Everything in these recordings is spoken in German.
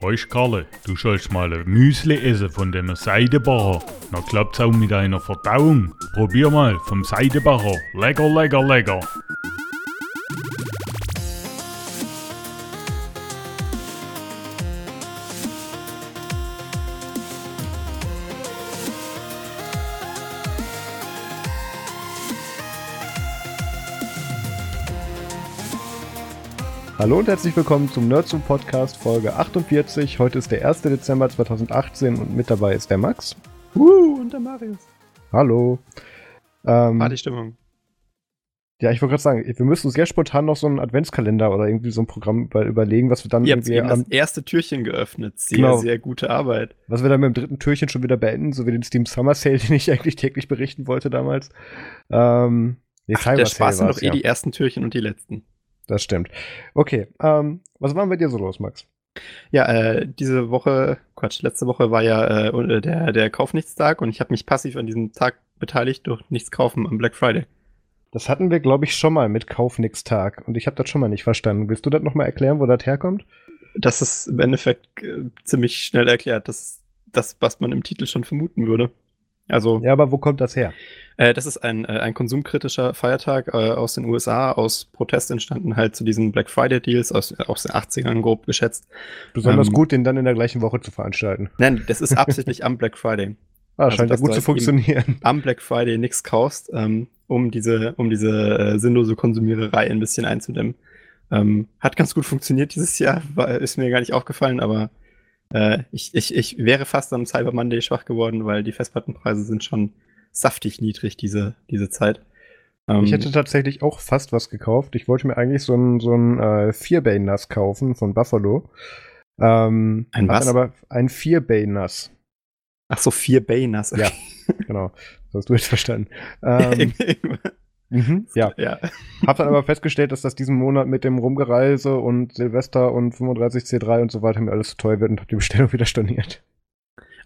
Weißt Karle, du sollst mal ein Müsli essen von dem Seidebacher. Na klappt's auch mit deiner Verdauung. Probier mal vom Seidebacher. Lecker, lecker, lecker. Hallo und herzlich willkommen zum Nerdzoom Podcast Folge 48. Heute ist der 1. Dezember 2018 und mit dabei ist der Max. Uh, und der Marius. Hallo. Ähm, War die Stimmung. Ja, ich wollte gerade sagen, wir müssen sehr spontan noch so einen Adventskalender oder irgendwie so ein Programm überlegen, was wir dann Ihr irgendwie. Habt eben das erste Türchen geöffnet. Sehr, genau, sehr gute Arbeit. Was wir dann mit dem dritten Türchen schon wieder beenden, so wie den Steam Summer Sale, den ich eigentlich täglich berichten wollte damals. Ähm, nee, Ach, der Spaß sind doch eh ja. die ersten Türchen und die letzten. Das stimmt. Okay, ähm, was war bei dir so los, Max? Ja, äh, diese Woche, Quatsch, letzte Woche war ja äh, der, der Kaufnichtstag und ich habe mich passiv an diesem Tag beteiligt durch nichts kaufen am Black Friday. Das hatten wir, glaube ich, schon mal mit Kaufnichtstag und ich habe das schon mal nicht verstanden. Willst du das nochmal erklären, wo das herkommt? Das ist im Endeffekt äh, ziemlich schnell erklärt. Das ist das, was man im Titel schon vermuten würde. Also, ja, aber wo kommt das her? Äh, das ist ein, äh, ein konsumkritischer Feiertag äh, aus den USA, aus Protest entstanden halt zu diesen Black Friday Deals aus, aus den 80ern grob geschätzt. Besonders ähm, gut, den dann in der gleichen Woche zu veranstalten. Nein, das ist absichtlich am Black Friday. Ah, also, scheint ja gut zu funktionieren. Am Black Friday nichts kaufst, ähm, um diese, um diese äh, sinnlose Konsumiererei ein bisschen einzudämmen. Ähm, hat ganz gut funktioniert dieses Jahr, war, ist mir gar nicht aufgefallen, aber äh, ich, ich, ich wäre fast am Cyber Monday schwach geworden, weil die Festplattenpreise sind schon saftig niedrig diese, diese Zeit. Ähm, ich hätte tatsächlich auch fast was gekauft. Ich wollte mir eigentlich so ein, so ein äh, Vierbay-Nass kaufen von Buffalo. Ähm, ein was? aber ein Vierbay-Nass. Ach so, Vierbay-Nass. Okay. Ja, genau. Das hast du jetzt verstanden. Ähm, Mhm, ja. ja. Hab dann aber festgestellt, dass das diesen Monat mit dem Rumgereise und Silvester und 35C3 und so weiter mir alles zu teuer wird und hab die Bestellung wieder storniert.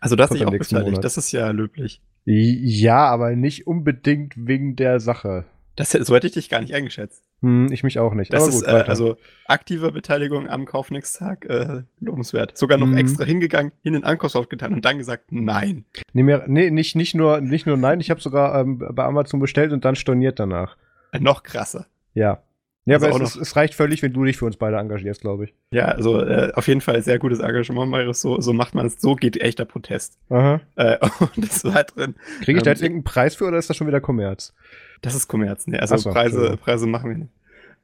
Also das ist auch beteiligt, das ist ja löblich. Ja, aber nicht unbedingt wegen der Sache. Das, so hätte ich dich gar nicht eingeschätzt. Hm, ich mich auch nicht. Das ist äh, also aktive Beteiligung am Kaufnix-Tag äh, lobenswert. Sogar noch hm. extra hingegangen, in den Einkaufshaus getan und dann gesagt, nein. Nee, mehr, nee nicht, nicht, nur, nicht nur nein, ich habe sogar ähm, bei Amazon bestellt und dann storniert danach. Äh, noch krasser. Ja. Ja, also aber es, es, reicht völlig, wenn du dich für uns beide engagierst, glaube ich. Ja, also äh, auf jeden Fall sehr gutes Engagement, Marius. So, so macht man es. So geht echter Protest. Aha. Äh, und das war drin. Kriege ich da jetzt ähm, irgendeinen Preis für oder ist das schon wieder Kommerz? Das ist Kommerz, ne? Also so, Preise, Preise machen wir nicht.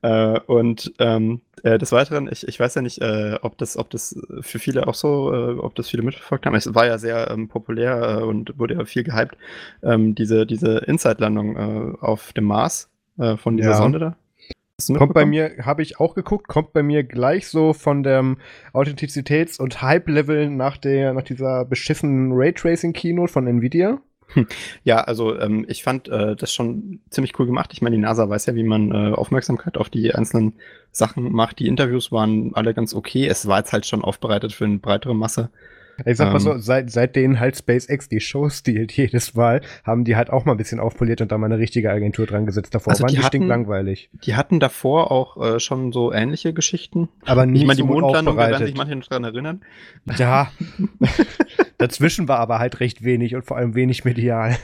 Äh, und ähm, äh, des Weiteren, ich, ich weiß ja nicht, äh, ob, das, ob das für viele auch so, äh, ob das viele mitverfolgt haben. Es war ja sehr ähm, populär äh, und wurde ja viel gehypt, ähm, diese, diese Inside-Landung äh, auf dem Mars von dieser ja. Sonde da. Kommt bei mir, habe ich auch geguckt, kommt bei mir gleich so von dem Authentizitäts- und Hype-Level nach, nach dieser beschiffenen Raytracing-Keynote von Nvidia. Hm. Ja, also ähm, ich fand äh, das schon ziemlich cool gemacht. Ich meine, die NASA weiß ja, wie man äh, Aufmerksamkeit auf die einzelnen Sachen macht. Die Interviews waren alle ganz okay. Es war jetzt halt schon aufbereitet für eine breitere Masse. Ich sag mal so, ähm. seit, seit denen halt SpaceX die Show stiehlt jedes Mal, haben die halt auch mal ein bisschen aufpoliert und da mal eine richtige Agentur dran gesetzt. Davor also waren die, die hatten, stinklangweilig. Die hatten davor auch äh, schon so ähnliche Geschichten. Aber nicht Ich meine, die so Mondlandung, da werden sich manche noch dran erinnern. Ja. Dazwischen war aber halt recht wenig und vor allem wenig medial.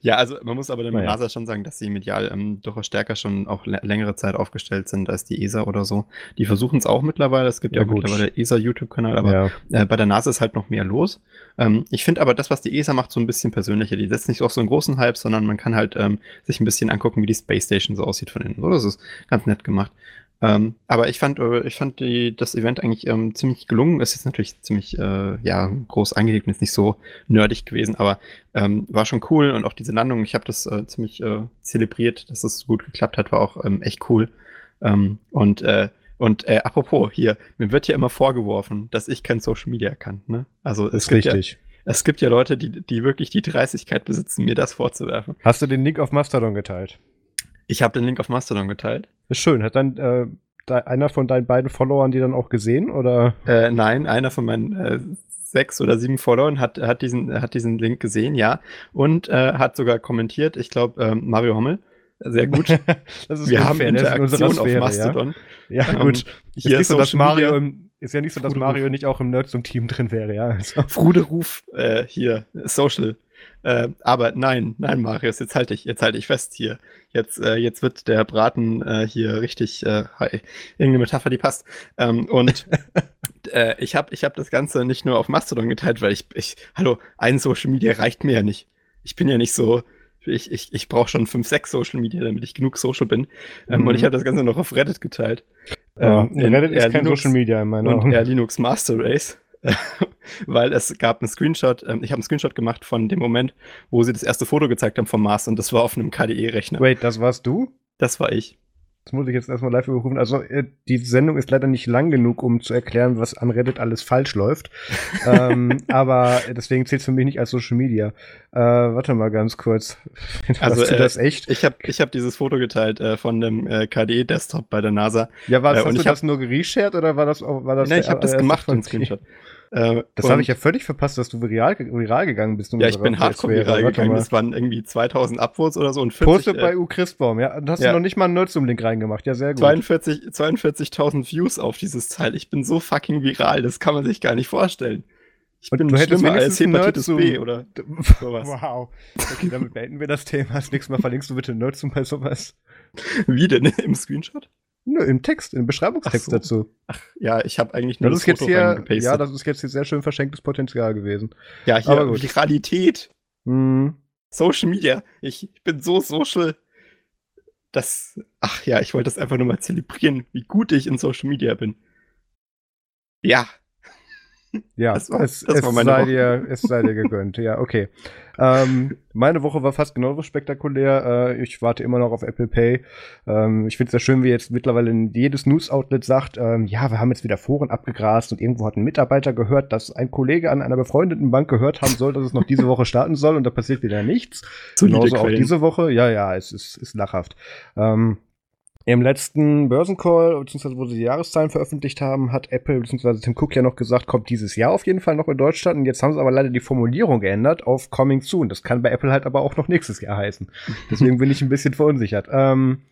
Ja, also man muss aber dem naja. NASA schon sagen, dass sie medial ähm, durchaus stärker schon auch längere Zeit aufgestellt sind als die ESA oder so. Die versuchen es auch mittlerweile. Es gibt ja, ja mittlerweile ESA YouTube-Kanal, aber ja. äh, bei der NASA ist halt noch mehr los. Ähm, ich finde aber das, was die ESA macht, so ein bisschen persönlicher. Die setzt nicht auf so einen großen Hype, sondern man kann halt ähm, sich ein bisschen angucken, wie die Space Station so aussieht von innen. So, das ist ganz nett gemacht. Ähm, aber ich fand, äh, ich fand die, das Event eigentlich ähm, ziemlich gelungen. Ist jetzt natürlich ziemlich äh, ja, groß angelegt und ist nicht so nerdig gewesen, aber ähm, war schon cool und auch diese Landung, ich habe das äh, ziemlich äh, zelebriert, dass es das gut geklappt hat, war auch ähm, echt cool. Ähm, und äh, und äh, apropos hier, mir wird ja immer vorgeworfen, dass ich kein Social Media kann. Ne? Also es gibt richtig. Ja, es gibt ja Leute, die, die wirklich die Dreistigkeit besitzen, mir das vorzuwerfen. Hast du den Link auf Mastodon geteilt? Ich habe den Link auf Mastodon geteilt. Ist schön. Hat dann äh, einer von deinen beiden Followern die dann auch gesehen, oder? Äh, nein, einer von meinen äh, sechs oder sieben Followern hat, hat, diesen, hat diesen Link gesehen, ja. Und äh, hat sogar kommentiert, ich glaube, ähm, Mario Hommel. Sehr gut. das ist Wir haben Interaktion auf Mastodon. Ja, ja gut. Ähm, hier ist so, dass Mario im, Ist ja nicht so, dass Mario nicht auch im Nerdsum-Team drin wäre, ja. Also. Frude Ruf, äh, hier, Social. Äh, aber nein, nein, Marius, jetzt halte ich, jetzt halte ich fest hier. Jetzt, äh, jetzt wird der Braten äh, hier richtig, äh, irgendeine Metapher, die passt. Ähm, und äh, ich habe ich hab das Ganze nicht nur auf Mastodon geteilt, weil ich, ich, hallo, ein Social Media reicht mir ja nicht. Ich bin ja nicht so, ich, ich, ich brauche schon fünf, sechs Social Media, damit ich genug Social bin. Ähm, mhm. Und ich habe das Ganze noch auf Reddit geteilt. Ja, ähm, Reddit ist kein Linux Social Media in meiner Und Air Linux Master Race. weil es gab einen Screenshot, ähm, ich habe einen Screenshot gemacht von dem Moment, wo sie das erste Foto gezeigt haben vom Mars und das war auf einem KDE-Rechner. Wait, das warst du? Das war ich. Das muss ich jetzt erstmal live überrufen. Also, äh, die Sendung ist leider nicht lang genug, um zu erklären, was an Reddit alles falsch läuft. ähm, aber deswegen zählt es für mich nicht als Social Media. Äh, warte mal ganz kurz. also, du äh, das echt? Ich habe ich hab dieses Foto geteilt äh, von dem äh, KDE-Desktop bei der NASA. Ja, war das, äh, hast du das nur gereshared oder war das, war das Nein, ich habe das gemacht, den Screenshot. Äh, das habe ich ja völlig verpasst, dass du viral, viral gegangen bist. Ja, ich bin hardcore viral gegangen. Das waren irgendwie 2000 Upvotes oder so und 40. Postet äh, bei U Christbaum, ja. Und hast ja. du noch nicht mal einen Nerdsum-Link reingemacht. Ja, sehr gut. 42.000 42 Views auf dieses Teil. Ich bin so fucking viral, das kann man sich gar nicht vorstellen. Ich und bin du hättest als Hepatitis B oder sowas. Wow. Okay, damit beenden wir das Thema. Das nächste Mal verlinkst du bitte Nerdsum bei sowas. Wie denn? Im Screenshot? Nö, im Text, im Beschreibungstext so. dazu. Ach, ja, ich habe eigentlich nur das, das ist Foto jetzt hier, Ja, das ist jetzt hier sehr schön verschenktes Potenzial gewesen. Ja, hier Aber gut. Viralität. Mhm. Social Media. Ich, ich bin so social. Das, ach ja, ich wollte das einfach nur mal zelebrieren, wie gut ich in Social Media bin. Ja, ja, das war, es, das es, war sei dir, es sei dir gegönnt. Ja, okay. Ähm, meine Woche war fast genauso spektakulär. Äh, ich warte immer noch auf Apple Pay. Ähm, ich finde es sehr schön, wie jetzt mittlerweile jedes News-Outlet sagt, ähm, ja, wir haben jetzt wieder Foren abgegrast und irgendwo hat ein Mitarbeiter gehört, dass ein Kollege an einer befreundeten Bank gehört haben soll, dass es noch diese Woche starten soll und da passiert wieder nichts. Genauso auch diese Woche. Ja, ja, es ist, ist lachhaft. Ähm, im letzten Börsencall, beziehungsweise wo sie die Jahreszahlen veröffentlicht haben, hat Apple beziehungsweise Tim Cook ja noch gesagt, kommt dieses Jahr auf jeden Fall noch in Deutschland. Und jetzt haben sie aber leider die Formulierung geändert auf Coming Soon. Das kann bei Apple halt aber auch noch nächstes Jahr heißen. Deswegen bin ich ein bisschen verunsichert. Ähm,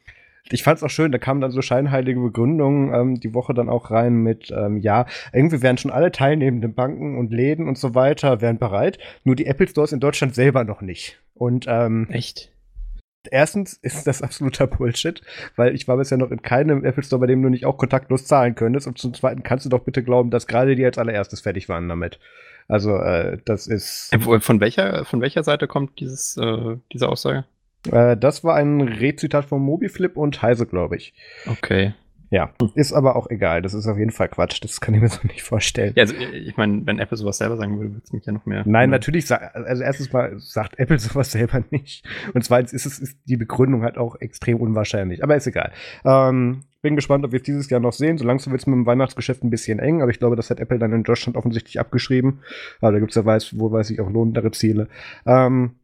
ich fand es auch schön, da kamen dann so scheinheilige Begründungen ähm, die Woche dann auch rein mit, ähm, ja, irgendwie wären schon alle teilnehmenden Banken und Läden und so weiter wären bereit, nur die Apple Stores in Deutschland selber noch nicht. Und ähm, echt? Erstens ist das absoluter Bullshit, weil ich war bisher noch in keinem Apple Store, bei dem du nicht auch kontaktlos zahlen könntest. Und zum Zweiten kannst du doch bitte glauben, dass gerade die als allererstes fertig waren damit. Also äh, das ist. Äh, von welcher von welcher Seite kommt dieses äh, diese Aussage? Äh, das war ein Rezitat von Mobiflip und Heise, glaube ich. Okay. Ja, ist aber auch egal. Das ist auf jeden Fall Quatsch. Das kann ich mir so nicht vorstellen. Ja, also ich meine, wenn Apple sowas selber sagen würde, würde es mich ja noch mehr. Nein, natürlich. Also erstens mal sagt Apple sowas selber nicht. Und zweitens ist es ist die Begründung halt auch extrem unwahrscheinlich. Aber ist egal. Ähm, bin gespannt, ob wir es dieses Jahr noch sehen. So langsam wird es mit dem Weihnachtsgeschäft ein bisschen eng, aber ich glaube, das hat Apple dann in Deutschland offensichtlich abgeschrieben. Aber da gibt es ja weiß, wo weiß ich auch lohnendere Ziele. Ähm,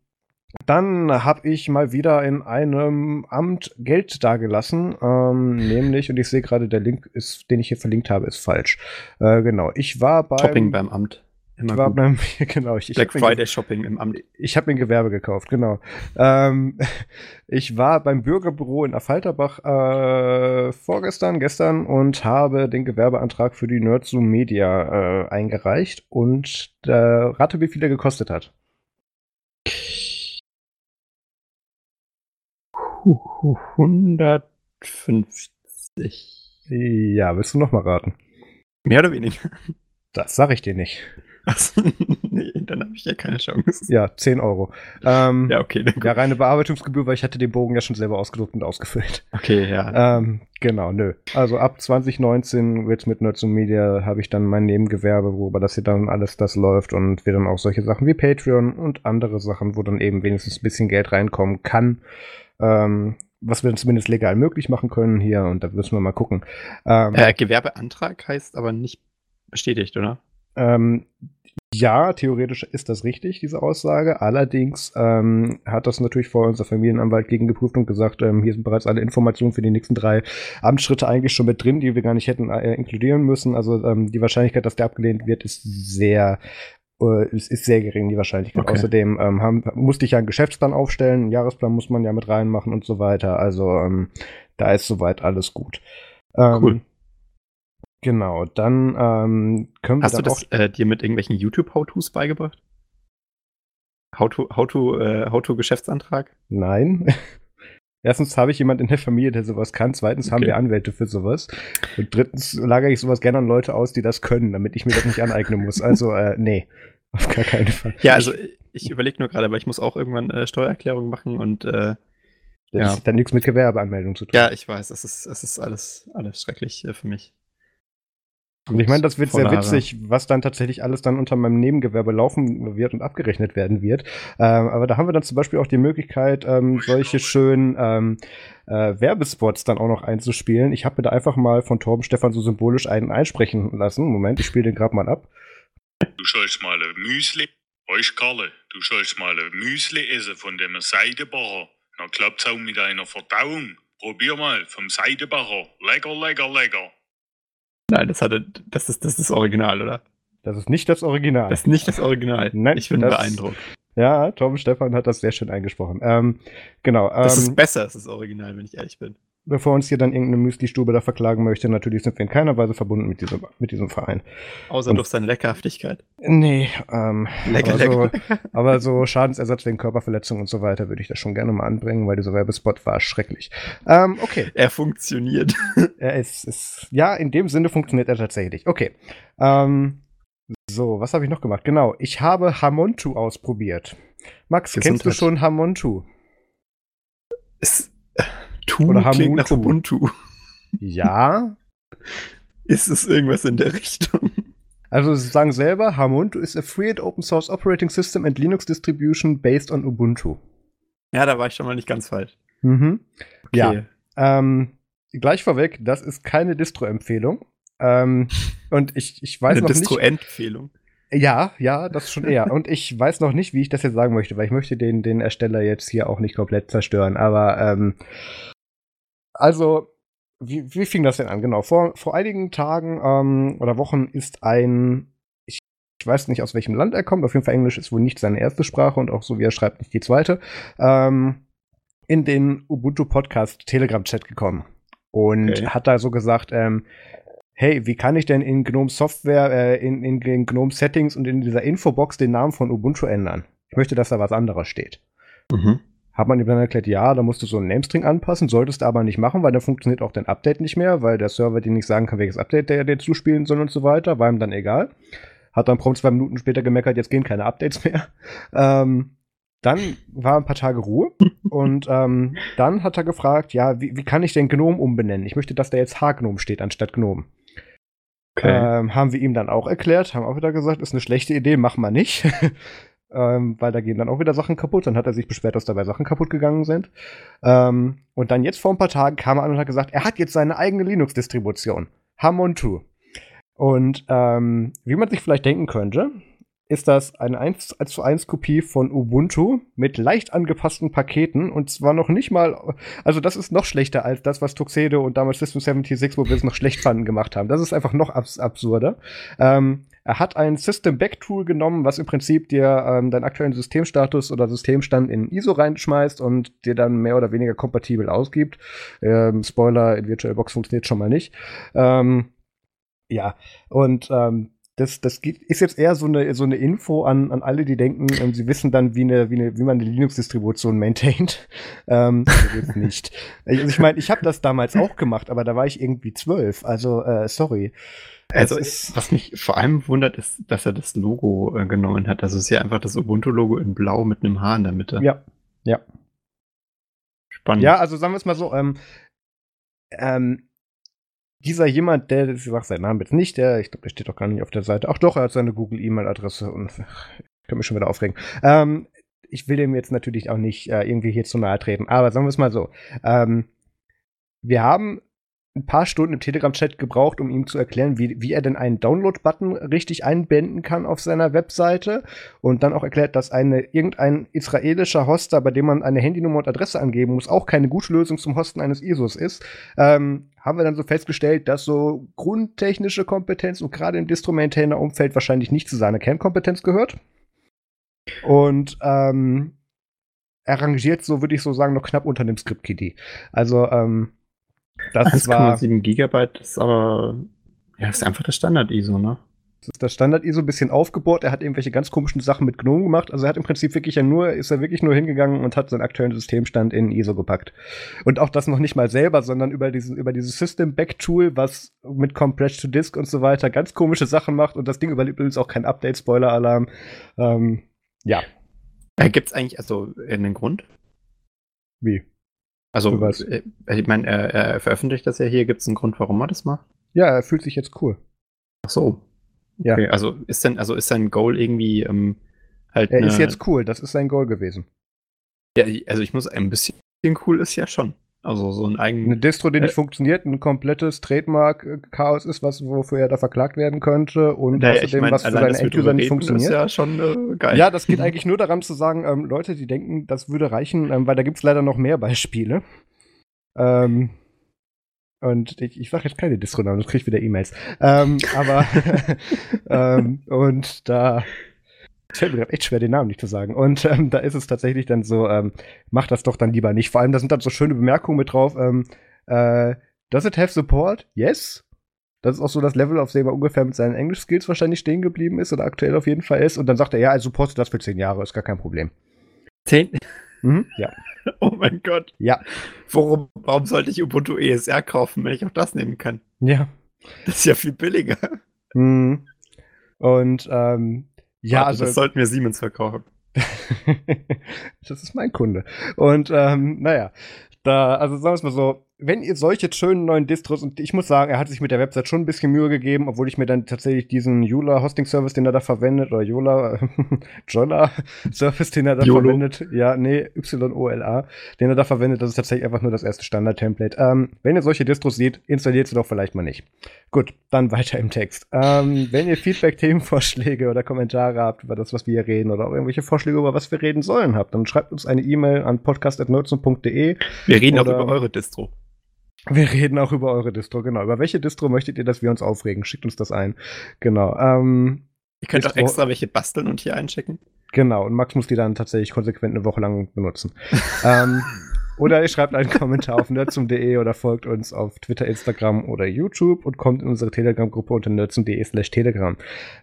dann habe ich mal wieder in einem Amt Geld dagelassen, ähm, nämlich, und ich sehe gerade, der Link, ist, den ich hier verlinkt habe, ist falsch. Äh, genau, ich war beim Shopping beim Amt. Immer ich war gut. beim, genau, ich, Black ich Friday Shopping im Amt. Ich habe mir ein Gewerbe gekauft, genau. Ähm, ich war beim Bürgerbüro in Affalterbach äh, vorgestern, gestern und habe den Gewerbeantrag für die Nerdzoom Media äh, eingereicht und äh, rate, wie viel der gekostet hat. 150. Ja, willst du noch mal raten? Mehr oder weniger? Das sag ich dir nicht. Achso, nee, dann habe ich ja keine Chance. Ja, 10 Euro. Ähm, ja, okay. Ja, reine Bearbeitungsgebühr, weil ich hatte den Bogen ja schon selber ausgedruckt und ausgefüllt. Okay, ja. Ähm, genau, nö. Also ab 2019 wird's mit Nerds Media habe ich dann mein Nebengewerbe, worüber das hier dann alles das läuft und wir dann auch solche Sachen wie Patreon und andere Sachen, wo dann eben wenigstens ein bisschen Geld reinkommen kann ähm, was wir zumindest legal möglich machen können hier und da müssen wir mal gucken. Ähm, äh, Gewerbeantrag heißt aber nicht bestätigt, oder? Ähm, ja, theoretisch ist das richtig, diese Aussage. Allerdings ähm, hat das natürlich vor unser Familienanwalt gegengeprüft und gesagt, ähm, hier sind bereits alle Informationen für die nächsten drei Amtsschritte eigentlich schon mit drin, die wir gar nicht hätten äh, inkludieren müssen. Also ähm, die Wahrscheinlichkeit, dass der abgelehnt wird, ist sehr es ist sehr gering, die Wahrscheinlichkeit. Okay. Außerdem ähm, haben, musste ich ja einen Geschäftsplan aufstellen, einen Jahresplan muss man ja mit reinmachen und so weiter. Also ähm, da ist soweit alles gut. Ähm, cool. Genau, dann ähm, können wir Hast du das äh, dir mit irgendwelchen YouTube-How-Tos beigebracht? How-to, How-to, äh, How-to Geschäftsantrag? Nein. Erstens habe ich jemanden in der Familie, der sowas kann. Zweitens okay. haben wir Anwälte für sowas. Und drittens lagere ich sowas gerne an Leute aus, die das können, damit ich mir das nicht aneignen muss. Also, äh, nee. Auf gar keinen Fall. Ja, also ich überlege nur gerade, weil ich muss auch irgendwann äh, Steuererklärung machen und äh, das ja. hat dann nichts mit Gewerbeanmeldung zu tun. Ja, ich weiß, das ist, das ist alles, alles schrecklich äh, für mich. Und ich meine, das wird sehr witzig, was dann tatsächlich alles dann unter meinem Nebengewerbe laufen wird und abgerechnet werden wird. Ähm, aber da haben wir dann zum Beispiel auch die Möglichkeit, ähm, solche schönen ähm, äh, Werbespots dann auch noch einzuspielen. Ich habe mir da einfach mal von Torben Stefan so symbolisch einen einsprechen lassen. Moment, ich spiele den gerade mal ab. Du sollst mal ein Müsli, weißt Karle, du sollst mal ein Müsli essen von dem Seidebacher. Dann klappt's auch mit deiner Verdauung. Probier mal vom Seidebacher. Lecker, lecker, lecker. Nein, das hatte, das ist das, ist Original, oder? Das ist nicht das Original. Das ist nicht das Original. Nein, ich bin das, beeindruckt. Ja, Tom Stefan hat das sehr schön eingesprochen. Ähm, genau. Ähm, das ist besser als das Original, wenn ich ehrlich bin bevor uns hier dann irgendeine Müsli-Stube da verklagen möchte, natürlich sind wir in keiner Weise verbunden mit diesem, mit diesem Verein. Außer Und, durch seine Leckerhaftigkeit. Nee, ähm, lecker, aber, lecker. So, aber so Schadensersatz wegen Körperverletzungen und so weiter würde ich das schon gerne mal anbringen, weil dieser Werbespot war schrecklich. Ähm, okay. Er funktioniert. er ist, ist, ja, in dem Sinne funktioniert er tatsächlich. Okay. Ähm, so, was habe ich noch gemacht? Genau, ich habe Hamontu ausprobiert. Max, Gesundheit. kennst du schon Hamontu? Es Tu Oder klingt nach Ubuntu. Ja. Ist es irgendwas in der Richtung? Also sie sagen selber, Hamuntu is a free and open source operating system and Linux distribution based on Ubuntu. Ja, da war ich schon mal nicht ganz falsch. Mhm. Okay. Ja. Ähm, gleich vorweg, das ist keine Distro-Empfehlung. Ähm, und ich, ich weiß Eine noch Distro nicht. Distro-Empfehlung. Ja, ja, das schon eher. Und ich weiß noch nicht, wie ich das jetzt sagen möchte, weil ich möchte den, den Ersteller jetzt hier auch nicht komplett zerstören. Aber ähm, also, wie, wie fing das denn an? Genau, vor, vor einigen Tagen ähm, oder Wochen ist ein, ich, ich weiß nicht, aus welchem Land er kommt, auf jeden Fall Englisch ist wohl nicht seine erste Sprache und auch so wie er schreibt, nicht die zweite, ähm, in den Ubuntu Podcast Telegram Chat gekommen und okay. hat da so gesagt, ähm, hey, wie kann ich denn in GNOME Software, äh, in, in, in GNOME Settings und in dieser Infobox den Namen von Ubuntu ändern? Ich möchte, dass da was anderes steht. Mhm. Hat man ihm dann erklärt, ja, da musst du so einen Namestring anpassen, solltest du aber nicht machen, weil dann funktioniert auch dein Update nicht mehr, weil der Server dir nicht sagen kann, welches Update der dir zuspielen soll und so weiter, war ihm dann egal. Hat dann prompt zwei Minuten später gemeckert, jetzt gehen keine Updates mehr. Ähm, dann war ein paar Tage Ruhe und ähm, dann hat er gefragt, ja, wie, wie kann ich denn Gnome umbenennen? Ich möchte, dass da jetzt H-Gnome steht anstatt Gnome. Okay. Ähm, haben wir ihm dann auch erklärt, haben auch wieder gesagt, ist eine schlechte Idee, mach mal nicht. ähm, weil da gehen dann auch wieder Sachen kaputt. Dann hat er sich beschwert, dass dabei Sachen kaputt gegangen sind. Ähm, und dann jetzt vor ein paar Tagen kam er an und hat gesagt, er hat jetzt seine eigene Linux-Distribution. Hamontu. Und ähm, wie man sich vielleicht denken könnte, ist das eine 1 zu 1 Kopie von Ubuntu mit leicht angepassten Paketen und zwar noch nicht mal, also das ist noch schlechter als das, was Tuxedo und damals System 76, wo wir es noch schlecht fanden, gemacht haben. Das ist einfach noch abs absurder. Ähm, er hat ein System Back Tool genommen, was im Prinzip dir ähm, deinen aktuellen Systemstatus oder Systemstand in ISO reinschmeißt und dir dann mehr oder weniger kompatibel ausgibt. Ähm, Spoiler, in VirtualBox funktioniert schon mal nicht. Ähm, ja, und das, das ist jetzt eher so eine, so eine Info an, an alle, die denken, ähm, sie wissen dann, wie, eine, wie, eine, wie man eine Linux-Distribution maintaint. Ähm, also nicht. Also ich meine, ich habe das damals auch gemacht, aber da war ich irgendwie zwölf. Also, äh, sorry. Also, ist, was mich vor allem wundert, ist, dass er das Logo äh, genommen hat. Das ist ja einfach das Ubuntu-Logo in Blau mit einem H in der Mitte. Ja, ja. Spannend. Ja, also sagen wir es mal so, ähm, ähm, dieser jemand, der, ich sag seinen Namen jetzt nicht, der, ich glaube, der steht doch gar nicht auf der Seite. Ach doch, er hat seine Google-E-Mail-Adresse und ich kann mich schon wieder aufregen. Ähm, ich will dem jetzt natürlich auch nicht äh, irgendwie hier zu nahe treten, aber sagen wir es mal so. Ähm, wir haben ein paar Stunden im Telegram-Chat gebraucht, um ihm zu erklären, wie, wie er denn einen Download-Button richtig einbinden kann auf seiner Webseite und dann auch erklärt, dass eine, irgendein israelischer Hoster, bei dem man eine Handynummer und Adresse angeben muss, auch keine gute Lösung zum Hosten eines ISOs ist. Ähm, haben wir dann so festgestellt, dass so grundtechnische Kompetenz und gerade im Distro-Maintainer-Umfeld wahrscheinlich nicht zu seiner Kernkompetenz gehört. Und ähm, er rangiert so, würde ich so sagen, noch knapp unter dem Script-KD. Also, ähm, das 1, war 7 Gigabyte ist aber Ja, das ist einfach das Standard-ISO, ne? Das ist das Standard-ISO ein bisschen aufgebohrt. Er hat irgendwelche ganz komischen Sachen mit GNOME gemacht. Also er hat im Prinzip wirklich ja nur, ist er wirklich nur hingegangen und hat seinen aktuellen Systemstand in ISO gepackt. Und auch das noch nicht mal selber, sondern über diesen, über dieses System-Back-Tool, was mit Compress to Disk und so weiter ganz komische Sachen macht. Und das Ding überlebt übrigens auch kein Update-Spoiler-Alarm. Ähm, ja. Gibt es eigentlich also einen Grund? Wie? Also, äh, ich meine, er, er, veröffentlicht das ja hier. Gibt es einen Grund, warum er das macht? Ja, er fühlt sich jetzt cool. Ach so. Ja. Okay, also ist denn, also ist sein Goal irgendwie ähm, halt. Er ist jetzt cool, das ist sein Goal gewesen. Ja, also ich muss ein bisschen cool ist ja schon. Also so ein eigenes. Eine Distro, die äh, nicht funktioniert, ein komplettes Trademark-Chaos ist, was, wofür er da verklagt werden könnte und naja, außerdem, mein, was für seine Enduser nicht funktioniert. Ist ja schon äh, geil. Ja, das geht eigentlich nur daran zu sagen, ähm, Leute, die denken, das würde reichen, ähm, weil da gibt es leider noch mehr Beispiele. Ähm, und ich, ich sage jetzt keine Distro-Namen, sonst kriege ich wieder E-Mails. Ähm, aber ähm, und da fällt mir gerade echt schwer, den Namen nicht zu sagen. Und ähm, da ist es tatsächlich dann so, ähm, mach das doch dann lieber nicht. Vor allem, da sind dann so schöne Bemerkungen mit drauf. Ähm, äh, does it have support? Yes. Das ist auch so das Level, auf dem er ungefähr mit seinen Englisch-Skills wahrscheinlich stehen geblieben ist oder aktuell auf jeden Fall ist. Und dann sagt er, ja, er supportet das für zehn Jahre, ist gar kein Problem. Zehn? Mhm, ja. Oh mein Gott. Ja. Warum, warum sollte ich Ubuntu ESR kaufen, wenn ich auch das nehmen kann? Ja. Das ist ja viel billiger. Mhm. Und ähm, ja, Warte, also. Das sollten wir Siemens verkaufen. das ist mein Kunde. Und ähm, naja, da, also sagen wir es mal so, wenn ihr solche schönen neuen Distros, und ich muss sagen, er hat sich mit der Website schon ein bisschen Mühe gegeben, obwohl ich mir dann tatsächlich diesen Jola Hosting Service, den er da verwendet, oder Jola, Jola Service, den er da Yolo. verwendet, ja, nee, Y-O-L-A, den er da verwendet, das ist tatsächlich einfach nur das erste Standard-Template. Ähm, wenn ihr solche Distros seht, installiert sie doch vielleicht mal nicht. Gut, dann weiter im Text. Ähm, wenn ihr Feedback, Themenvorschläge oder Kommentare habt über das, was wir hier reden, oder auch irgendwelche Vorschläge, über was wir reden sollen habt, dann schreibt uns eine E-Mail an podcast.nerdsum.de. Wir reden auch über eure Distro. Wir reden auch über eure Distro, genau. Über welche Distro möchtet ihr, dass wir uns aufregen? Schickt uns das ein. Genau. Ähm, ihr könnt Distro, auch extra welche basteln und hier einschicken. Genau, und Max muss die dann tatsächlich konsequent eine Woche lang benutzen. ähm, oder ihr schreibt einen Kommentar auf nerdsum.de oder folgt uns auf Twitter, Instagram oder YouTube und kommt in unsere Telegram-Gruppe unter nerdsum.de slash Telegram.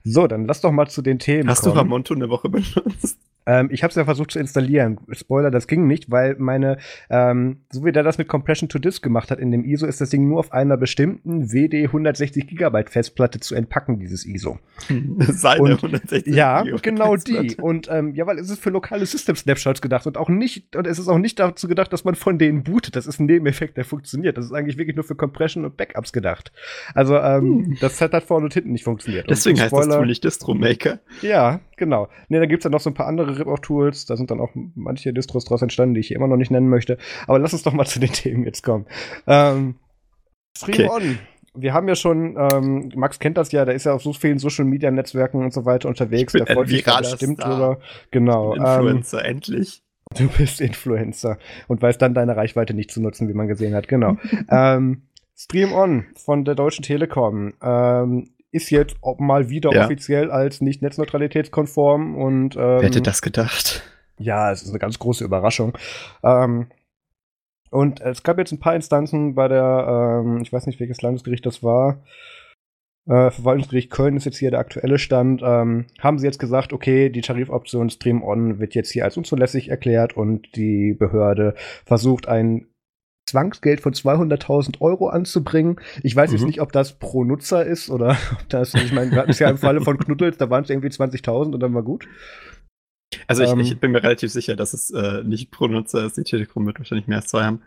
So, dann lass doch mal zu den Themen Hast kommen. du Ramonto eine Woche benutzt? Ähm, ich habe es ja versucht zu installieren. Spoiler, das ging nicht, weil meine, ähm, so wie der das mit Compression to Disk gemacht hat in dem ISO, ist das Ding nur auf einer bestimmten WD 160 Gigabyte Festplatte zu entpacken, dieses ISO. Seine und, 160 Ja, Gigabyte genau die. Und ähm, ja, weil es ist für lokale System Snapshots gedacht und auch nicht, und es ist auch nicht dazu gedacht, dass man von denen bootet. Das ist ein Nebeneffekt, der funktioniert. Das ist eigentlich wirklich nur für Compression und Backups gedacht. Also, ähm, hm. das hat vorne und hinten nicht funktioniert. Deswegen heißt das Tool nicht Distro Maker. Ja, genau. Ne, da gibt's dann noch so ein paar andere Rip-Off-Tools. Da sind dann auch manche Distros draus entstanden, die ich hier immer noch nicht nennen möchte. Aber lass uns doch mal zu den Themen jetzt kommen. Ähm, Stream okay. On. Wir haben ja schon, ähm, Max kennt das ja, der ist ja auf so vielen Social Media Netzwerken und so weiter unterwegs. Der freut sich da bestimmt drüber. Genau. Influencer, ähm, endlich. Du bist Influencer und weißt dann deine Reichweite nicht zu nutzen, wie man gesehen hat. Genau. ähm, Stream On von der Deutschen Telekom. Ähm, ist jetzt mal wieder ja. offiziell als nicht netzneutralitätskonform und ähm, Wer hätte das gedacht? Ja, es ist eine ganz große Überraschung. Ähm, und es gab jetzt ein paar Instanzen bei der, ähm, ich weiß nicht, welches Landesgericht das war. Äh, Verwaltungsgericht Köln ist jetzt hier der aktuelle Stand. Ähm, haben sie jetzt gesagt, okay, die Tarifoption Stream On wird jetzt hier als unzulässig erklärt und die Behörde versucht, ein Zwangsgeld von 200.000 Euro anzubringen. Ich weiß mhm. jetzt nicht, ob das pro Nutzer ist oder ob das, ich meine, gerade ist ja im Falle von Knuddels, da waren es irgendwie 20.000 und dann war gut. Also ich, ähm, ich, bin mir relativ sicher, dass es äh, nicht pro Nutzer ist. Die Telekom wird wahrscheinlich mehr als zwei haben.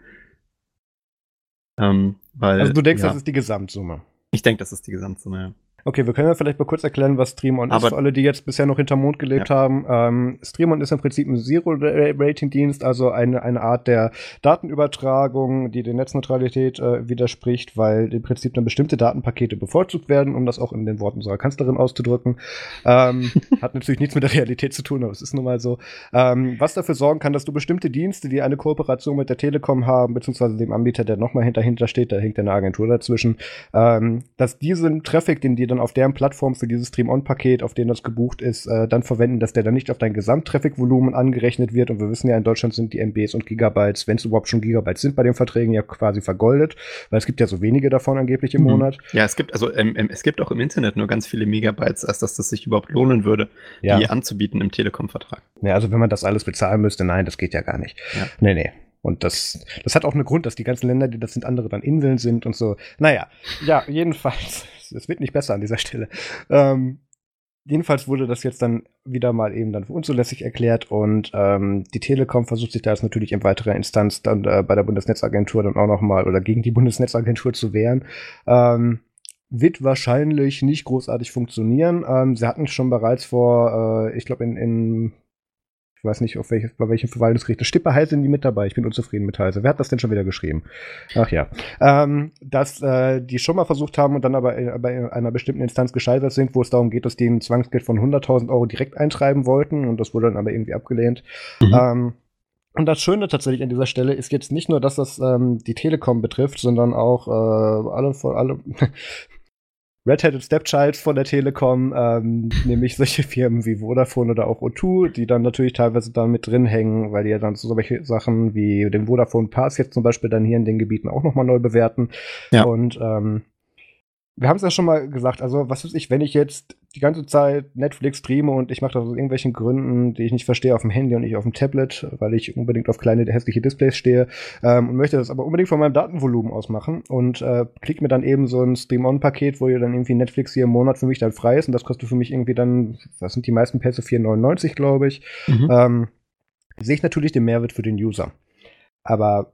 Ähm, weil, also du denkst, ja. das ist die Gesamtsumme? Ich denke, das ist die Gesamtsumme, ja. Okay, wir können ja vielleicht mal kurz erklären, was Streamon ist, für alle, die jetzt bisher noch hinterm Mond gelebt ja. haben. Ähm, Streamon ist im Prinzip ein Zero-Rating-Dienst, also eine, eine Art der Datenübertragung, die der Netzneutralität äh, widerspricht, weil im Prinzip dann bestimmte Datenpakete bevorzugt werden, um das auch in den Worten unserer Kanzlerin auszudrücken. Ähm, hat natürlich nichts mit der Realität zu tun, aber es ist nun mal so. Ähm, was dafür sorgen kann, dass du bestimmte Dienste, die eine Kooperation mit der Telekom haben, beziehungsweise dem Anbieter, der nochmal hinter, hinter steht, da hängt eine Agentur dazwischen, ähm, dass diesen Traffic, den die dann auf deren Plattform für dieses Stream-On-Paket, auf dem das gebucht ist, äh, dann verwenden, dass der dann nicht auf dein Gesamttraffic-Volumen angerechnet wird. Und wir wissen ja, in Deutschland sind die MBs und Gigabytes, wenn es überhaupt schon Gigabytes sind bei den Verträgen, ja quasi vergoldet, weil es gibt ja so wenige davon angeblich im mhm. Monat. Ja, es gibt also ähm, es gibt auch im Internet nur ganz viele Megabytes, als dass das sich überhaupt lohnen würde, ja. die anzubieten im Telekom-Vertrag. Ja, also wenn man das alles bezahlen müsste, nein, das geht ja gar nicht. Ja. Nee, nee. Und das, das hat auch einen Grund, dass die ganzen Länder, die das sind, andere dann Inseln sind und so. Naja, ja, jedenfalls, es wird nicht besser an dieser Stelle. Ähm, jedenfalls wurde das jetzt dann wieder mal eben dann für unzulässig erklärt und ähm, die Telekom versucht sich da jetzt natürlich in weiterer Instanz dann äh, bei der Bundesnetzagentur dann auch noch mal oder gegen die Bundesnetzagentur zu wehren. Ähm, wird wahrscheinlich nicht großartig funktionieren. Ähm, sie hatten schon bereits vor, äh, ich glaube, in, in ich weiß nicht, auf welches, bei welchem Verwaltungsgericht. Stippe Heil sind die mit dabei. Ich bin unzufrieden mit Heise. Wer hat das denn schon wieder geschrieben? Ach ja. Ähm, dass äh, die schon mal versucht haben und dann aber bei einer bestimmten Instanz gescheitert sind, wo es darum geht, dass die ein Zwangsgeld von 100.000 Euro direkt einschreiben wollten und das wurde dann aber irgendwie abgelehnt. Mhm. Ähm, und das Schöne tatsächlich an dieser Stelle ist jetzt nicht nur, dass das ähm, die Telekom betrifft, sondern auch äh, alle, alle Red-Hatted Stepchild von der Telekom, ähm, nämlich solche Firmen wie Vodafone oder auch O2, die dann natürlich teilweise da mit drin hängen, weil die ja dann so solche Sachen wie den Vodafone Pass jetzt zum Beispiel dann hier in den Gebieten auch nochmal neu bewerten. Ja. Und ähm, wir haben es ja schon mal gesagt, also was weiß ich, wenn ich jetzt die ganze Zeit Netflix streame und ich mache das aus irgendwelchen Gründen, die ich nicht verstehe, auf dem Handy und nicht auf dem Tablet, weil ich unbedingt auf kleine hässliche Displays stehe ähm, und möchte das aber unbedingt von meinem Datenvolumen aus machen und äh, klick mir dann eben so ein Stream-On-Paket, wo ihr dann irgendwie Netflix hier im Monat für mich dann frei ist und das kostet für mich irgendwie dann, was sind die meisten Pässe, 4,99 glaube ich, mhm. ähm, sehe ich natürlich den Mehrwert für den User. Aber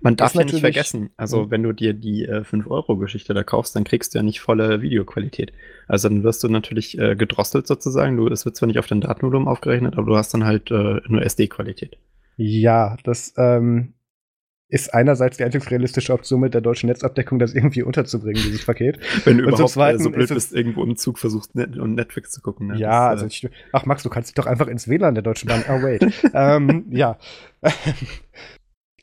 man darf ja nicht vergessen, also hm. wenn du dir die äh, 5-Euro-Geschichte da kaufst, dann kriegst du ja nicht volle Videoqualität. Also dann wirst du natürlich äh, gedrosselt sozusagen. Du, es wird zwar nicht auf dein Datenvolumen aufgerechnet, aber du hast dann halt äh, nur SD-Qualität. Ja, das ähm, ist einerseits die einzig realistische Option mit der deutschen Netzabdeckung, das irgendwie unterzubringen, dieses Paket. Wenn du und überhaupt Zweiten, so blöd bist, irgendwo im Zug versuchst, Net und Netflix zu gucken. Ne? Ja, das, also ich, ach Max, du kannst dich doch einfach ins WLAN der Deutschen Bahn, oh wait. ähm, ja.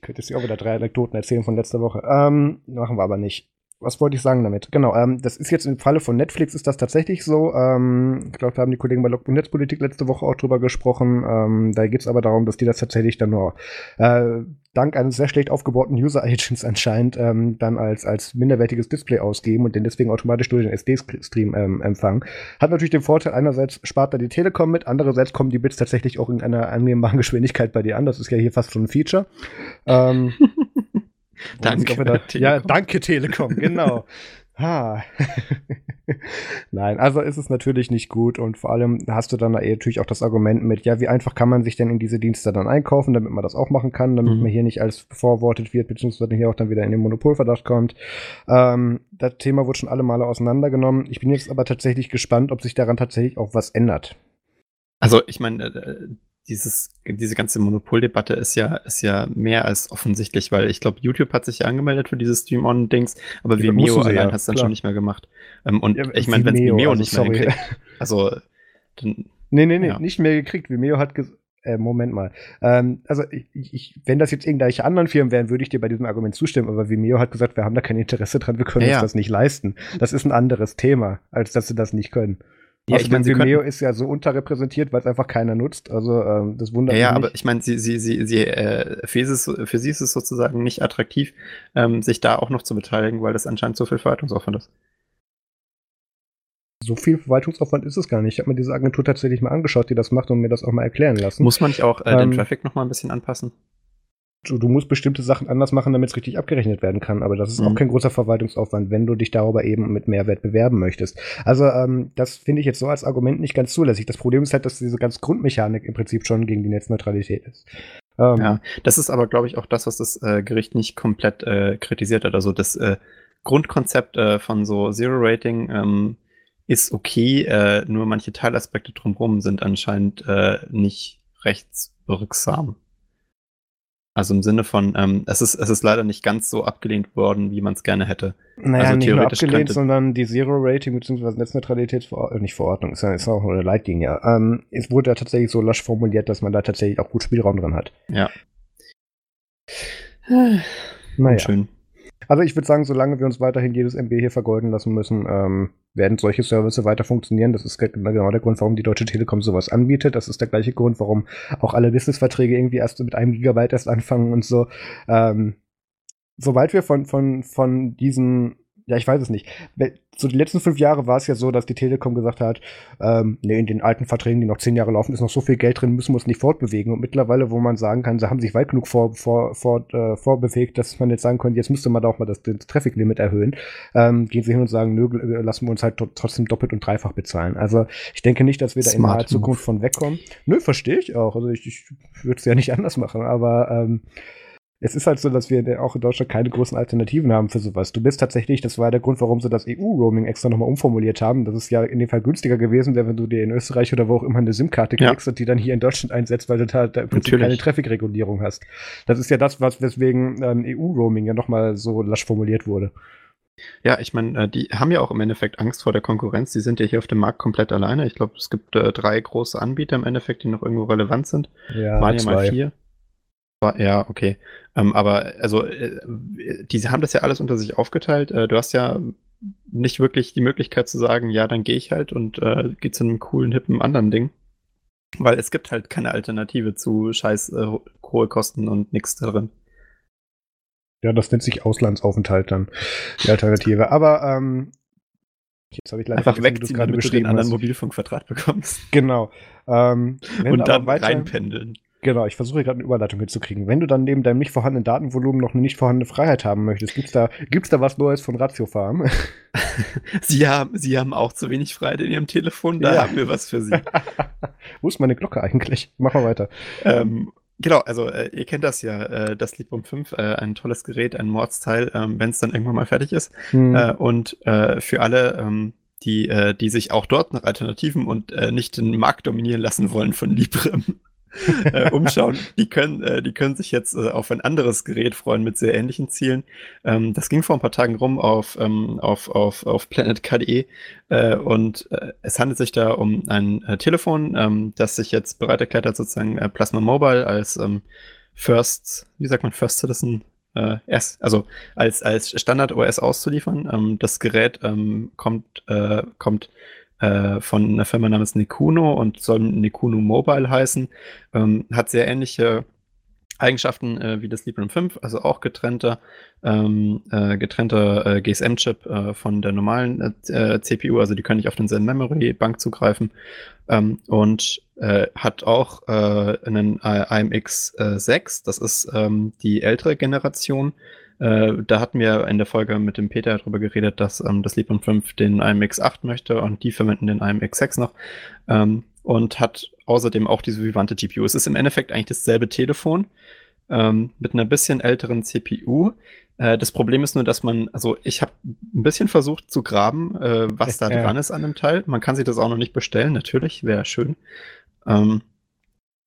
könnte ich auch wieder drei Anekdoten erzählen von letzter Woche. Ähm, machen wir aber nicht. Was wollte ich sagen damit? Genau, ähm, das ist jetzt im Falle von Netflix ist das tatsächlich so. Ähm, ich glaube, da haben die Kollegen bei Logbuch Netzpolitik letzte Woche auch drüber gesprochen. Ähm, da geht es aber darum, dass die das tatsächlich dann nur äh, dank eines sehr schlecht aufgebauten User Agents anscheinend ähm, dann als, als minderwertiges Display ausgeben und den deswegen automatisch durch den SD-Stream ähm, empfangen. Hat natürlich den Vorteil, einerseits spart da die Telekom mit, andererseits kommen die Bits tatsächlich auch in einer annehmbaren Geschwindigkeit bei dir an. Das ist ja hier fast schon ein Feature. ähm, danke. Da, ja, danke Telekom, genau. Ha. Nein, also ist es natürlich nicht gut und vor allem hast du dann natürlich auch das Argument mit, ja, wie einfach kann man sich denn in diese Dienste dann einkaufen, damit man das auch machen kann, damit mhm. man hier nicht als bevorwortet wird, beziehungsweise hier auch dann wieder in den Monopolverdacht kommt. Ähm, das Thema wurde schon alle Male auseinandergenommen. Ich bin jetzt aber tatsächlich gespannt, ob sich daran tatsächlich auch was ändert. Also ich meine, äh, dieses, diese ganze Monopoldebatte ist ja, ist ja mehr als offensichtlich, weil ich glaube, YouTube hat sich ja angemeldet für dieses Stream-On-Dings, aber ja, Vimeo allein ja, hat es dann schon nicht mehr gemacht. Ähm, und ja, ich meine, wenn es Vimeo also, nicht sorry. mehr hinkriegt, also dann. Nee, nee, nee, ja. nicht mehr gekriegt. Vimeo hat gesagt, äh, Moment mal. Ähm, also ich, ich, wenn das jetzt irgendwelche anderen Firmen wären, würde ich dir bei diesem Argument zustimmen, aber Vimeo hat gesagt, wir haben da kein Interesse dran, wir können ja, uns das nicht leisten. Das ist ein anderes Thema, als dass sie das nicht können. Ja, ich meine, Vimeo ist ja so unterrepräsentiert, weil es einfach keiner nutzt. Also ähm, das wundert ja, mich. Ja, aber ich meine, sie, sie, sie, sie, äh, für, sie für sie ist es sozusagen nicht attraktiv, ähm, sich da auch noch zu beteiligen, weil das anscheinend so viel Verwaltungsaufwand ist. So viel Verwaltungsaufwand ist es gar nicht. Ich habe mir diese Agentur tatsächlich mal angeschaut, die das macht und mir das auch mal erklären lassen. Muss man nicht auch äh, den ähm, Traffic noch mal ein bisschen anpassen? Du, du musst bestimmte Sachen anders machen, damit es richtig abgerechnet werden kann. Aber das ist mhm. auch kein großer Verwaltungsaufwand, wenn du dich darüber eben mit Mehrwert bewerben möchtest. Also ähm, das finde ich jetzt so als Argument nicht ganz zulässig. Das Problem ist halt, dass diese ganz Grundmechanik im Prinzip schon gegen die Netzneutralität ist. Ähm, ja, das ist aber, glaube ich, auch das, was das äh, Gericht nicht komplett äh, kritisiert hat. Also das äh, Grundkonzept äh, von so Zero Rating ähm, ist okay, äh, nur manche Teilaspekte drumherum sind anscheinend äh, nicht rechtswirksam. Also im Sinne von, ähm, es, ist, es ist leider nicht ganz so abgelehnt worden, wie man es gerne hätte. Naja, also nicht nur abgelehnt, sondern die Zero-Rating bzw. Netzneutralitätsverordnung, äh, nicht Verordnung, ist ja, ist auch eine Leitlinie. Ähm, es wurde ja tatsächlich so lasch formuliert, dass man da tatsächlich auch gut Spielraum drin hat. Ja. naja. Schön. Also ich würde sagen, solange wir uns weiterhin jedes MB hier vergolden lassen müssen, ähm, werden solche Services weiter funktionieren. Das ist genau der Grund, warum die Deutsche Telekom sowas anbietet. Das ist der gleiche Grund, warum auch alle Businessverträge irgendwie erst mit einem Gigabyte erst anfangen und so. Ähm, sobald wir von, von, von diesen ja, ich weiß es nicht. So die letzten fünf Jahre war es ja so, dass die Telekom gesagt hat, ähm, nee, in den alten Verträgen, die noch zehn Jahre laufen, ist noch so viel Geld drin, müssen wir uns nicht fortbewegen. Und mittlerweile, wo man sagen kann, sie haben sich weit genug vor, vor, vor, äh, vorbewegt, dass man jetzt sagen könnte, jetzt müsste man da auch mal das, das Traffic-Limit erhöhen, ähm, gehen sie hin und sagen, nö, lassen wir uns halt trotzdem doppelt und dreifach bezahlen. Also ich denke nicht, dass wir da Smart in naher Zukunft von wegkommen. Nö, verstehe ich auch. Also ich, ich würde es ja nicht anders machen, aber ähm, es ist halt so, dass wir auch in Deutschland keine großen Alternativen haben für sowas. Du bist tatsächlich, das war der Grund, warum sie das EU-Roaming extra nochmal umformuliert haben. Das ist ja in dem Fall günstiger gewesen wäre, wenn du dir in Österreich oder wo auch immer eine SIM-Karte kriegst ja. und die dann hier in Deutschland einsetzt, weil du da, da im Prinzip keine Traffic-Regulierung hast. Das ist ja das, was weswegen ähm, EU-Roaming ja nochmal so lasch formuliert wurde. Ja, ich meine, äh, die haben ja auch im Endeffekt Angst vor der Konkurrenz. Die sind ja hier auf dem Markt komplett alleine. Ich glaube, es gibt äh, drei große Anbieter im Endeffekt, die noch irgendwo relevant sind. Ja, Waren ja mal vier. Ja, okay. Ähm, aber also, äh, die haben das ja alles unter sich aufgeteilt. Äh, du hast ja nicht wirklich die Möglichkeit zu sagen, ja, dann gehe ich halt und äh, gehe zu einem coolen, hippen anderen Ding. Weil es gibt halt keine Alternative zu scheiß äh, hohe Kosten und nichts darin. Ja, das nennt sich Auslandsaufenthalt dann, die Alternative. Aber ähm, jetzt habe ich leider Einfach wegziehen, gerade du den anderen Mobilfunkvertrag bekommst. Genau. Ähm, und dann weiter, reinpendeln. Genau, ich versuche gerade eine Überleitung hinzukriegen. Wenn du dann neben deinem nicht vorhandenen Datenvolumen noch eine nicht vorhandene Freiheit haben möchtest, gibt's da, gibt's da was Neues von Ratio Farm? Sie haben, Sie haben auch zu wenig Freiheit in Ihrem Telefon, da ja. haben wir was für Sie. Wo ist meine Glocke eigentlich? Mach mal weiter. Ähm, Genau, also äh, ihr kennt das ja, äh, das Librem 5, äh, ein tolles Gerät, ein Mordsteil, ähm, wenn es dann irgendwann mal fertig ist. Hm. Äh, und äh, für alle, ähm, die, äh, die sich auch dort nach Alternativen und äh, nicht den Markt dominieren lassen wollen von Librem, äh, umschauen. Die können, äh, die können sich jetzt äh, auf ein anderes Gerät freuen mit sehr ähnlichen Zielen. Ähm, das ging vor ein paar Tagen rum auf, ähm, auf, auf, auf Planet KDE äh, und äh, es handelt sich da um ein äh, Telefon, ähm, das sich jetzt bereit erklärt hat, sozusagen Plasma Mobile als ähm, First, wie sagt man, First Citizen äh, erst, also als, als Standard OS auszuliefern. Ähm, das Gerät ähm, kommt, äh, kommt äh, von einer Firma namens Nikuno und soll Nikuno Mobile heißen. Ähm, hat sehr ähnliche Eigenschaften äh, wie das Librem 5, also auch getrennter, ähm, äh, getrennter äh, GSM-Chip äh, von der normalen äh, CPU, also die können nicht auf denselben Memory-Bank zugreifen. Ähm, und äh, hat auch einen AMX 6, das ist ähm, die ältere Generation äh, da hatten wir in der Folge mit dem Peter darüber geredet, dass ähm, das Librem 5 den IMX 8 möchte und die verwenden den IMX 6 noch. Ähm, und hat außerdem auch diese Vivante GPU. Es ist im Endeffekt eigentlich dasselbe Telefon ähm, mit einer bisschen älteren CPU. Äh, das Problem ist nur, dass man, also ich habe ein bisschen versucht zu graben, äh, was da dran ist an dem Teil. Man kann sich das auch noch nicht bestellen, natürlich, wäre schön. Ähm,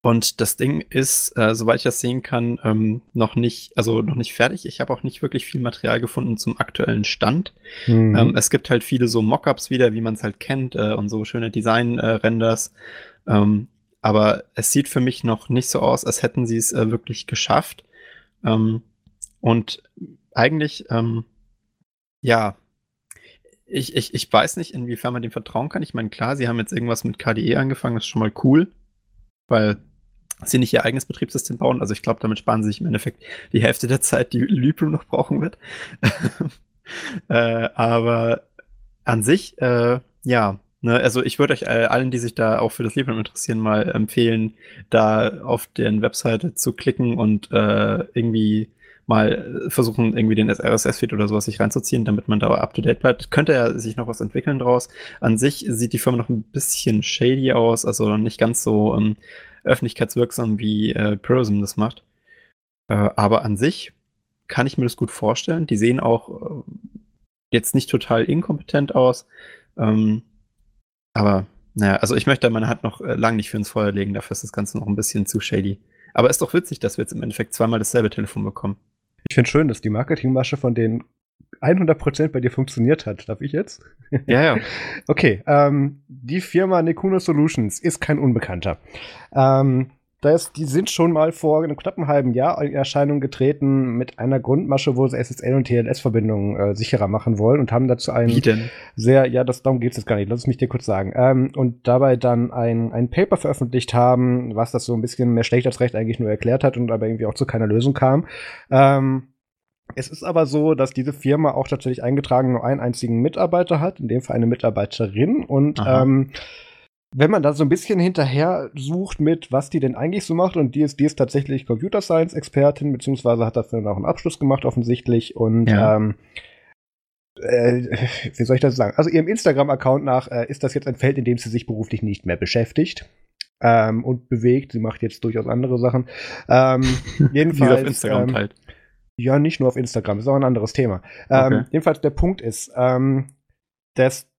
und das Ding ist, äh, soweit ich das sehen kann, ähm, noch nicht, also noch nicht fertig. Ich habe auch nicht wirklich viel Material gefunden zum aktuellen Stand. Mhm. Ähm, es gibt halt viele so Mockups wieder, wie man es halt kennt, äh, und so schöne Design-Renders. Äh, ähm, aber es sieht für mich noch nicht so aus, als hätten sie es äh, wirklich geschafft. Ähm, und eigentlich, ähm, ja, ich, ich, ich weiß nicht, inwiefern man dem vertrauen kann. Ich meine, klar, sie haben jetzt irgendwas mit KDE angefangen, das ist schon mal cool, weil sie nicht ihr eigenes Betriebssystem bauen. Also ich glaube, damit sparen sie sich im Endeffekt die Hälfte der Zeit, die Librem noch brauchen wird. äh, aber an sich, äh, ja, ne, also ich würde euch äh, allen, die sich da auch für das Librem interessieren, mal empfehlen, da auf deren Webseite zu klicken und äh, irgendwie mal versuchen, irgendwie den RSS-Feed oder sowas sich reinzuziehen, damit man da up-to-date bleibt. Könnte ja sich noch was entwickeln draus. An sich sieht die Firma noch ein bisschen shady aus, also nicht ganz so ähm, öffentlichkeitswirksam, wie äh, Purism das macht. Äh, aber an sich kann ich mir das gut vorstellen. Die sehen auch äh, jetzt nicht total inkompetent aus. Ähm, aber naja, also ich möchte meine Hand noch äh, lang nicht für ins Feuer legen, dafür ist das Ganze noch ein bisschen zu shady. Aber ist doch witzig, dass wir jetzt im Endeffekt zweimal dasselbe Telefon bekommen. Ich finde schön, dass die Marketingmasche von denen 100% bei dir funktioniert hat. Darf ich jetzt? Ja, ja. okay, ähm, die Firma Nekuno Solutions ist kein Unbekannter. Ähm, das, die sind schon mal vor einem knappen halben Jahr in Erscheinung getreten mit einer Grundmasche, wo sie SSL und TLS-Verbindungen äh, sicherer machen wollen und haben dazu einen Wie denn? sehr, ja, das, darum geht es jetzt gar nicht, lass es mich dir kurz sagen. Ähm, und dabei dann ein, ein Paper veröffentlicht haben, was das so ein bisschen mehr schlecht als recht eigentlich nur erklärt hat und aber irgendwie auch zu keiner Lösung kam. Ähm, es ist aber so, dass diese Firma auch tatsächlich eingetragen nur einen einzigen Mitarbeiter hat, in dem Fall eine Mitarbeiterin und ähm, wenn man da so ein bisschen hinterher sucht mit, was die denn eigentlich so macht, und die ist, die ist tatsächlich Computer Science Expertin, beziehungsweise hat dafür auch einen Abschluss gemacht offensichtlich und ja. ähm, äh, wie soll ich das sagen? Also ihrem Instagram-Account nach äh, ist das jetzt ein Feld, in dem sie sich beruflich nicht mehr beschäftigt. Ähm, und bewegt. Sie macht jetzt durchaus andere Sachen. Ähm, jedenfalls. auf Instagram ähm, halt. Ja, nicht nur auf Instagram, ist auch ein anderes Thema. Ähm, okay. jedenfalls der Punkt ist, ähm, dass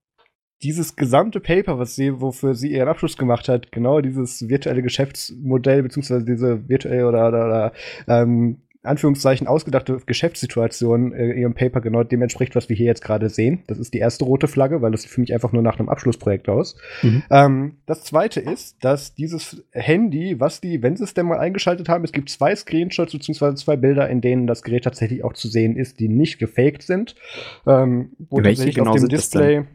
dieses gesamte Paper, was sie, wofür sie ihren Abschluss gemacht hat, genau dieses virtuelle Geschäftsmodell, beziehungsweise diese virtuelle oder, oder, oder ähm, Anführungszeichen ausgedachte Geschäftssituation äh, ihrem Paper genau dem entspricht, was wir hier jetzt gerade sehen. Das ist die erste rote Flagge, weil das sieht für mich einfach nur nach einem Abschlussprojekt aus. Mhm. Ähm, das zweite ist, dass dieses Handy, was die, wenn sie es denn mal eingeschaltet haben, es gibt zwei Screenshots bzw. zwei Bilder, in denen das Gerät tatsächlich auch zu sehen ist, die nicht gefaked sind. Ähm, wo Welche tatsächlich genau auf dem Display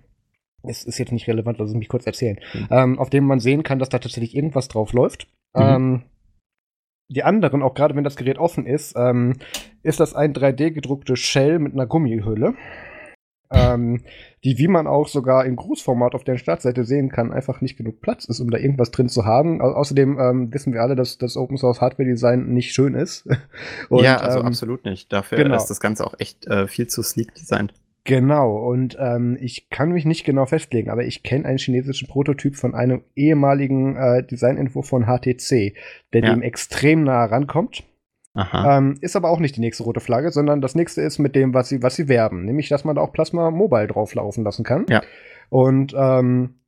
es ist jetzt nicht relevant, lass es mich kurz erzählen, mhm. ähm, auf dem man sehen kann, dass da tatsächlich irgendwas drauf läuft. Mhm. Ähm, die anderen, auch gerade wenn das Gerät offen ist, ähm, ist das ein 3D gedruckte Shell mit einer Gummihülle. Ähm, die, wie man auch sogar in Großformat auf der Startseite sehen kann, einfach nicht genug Platz ist, um da irgendwas drin zu haben. Au außerdem ähm, wissen wir alle, dass das Open Source Hardware Design nicht schön ist. Und, ja, also ähm, absolut nicht. Dafür genau. ist das Ganze auch echt äh, viel zu sleek designt. Genau, und ähm, ich kann mich nicht genau festlegen, aber ich kenne einen chinesischen Prototyp von einem ehemaligen äh, Designentwurf von HTC, der ja. dem extrem nah rankommt. Ähm, ist aber auch nicht die nächste rote Flagge, sondern das nächste ist mit dem, was sie, was sie werben, nämlich, dass man da auch Plasma Mobile drauflaufen lassen kann. Ja. Und ähm, äh,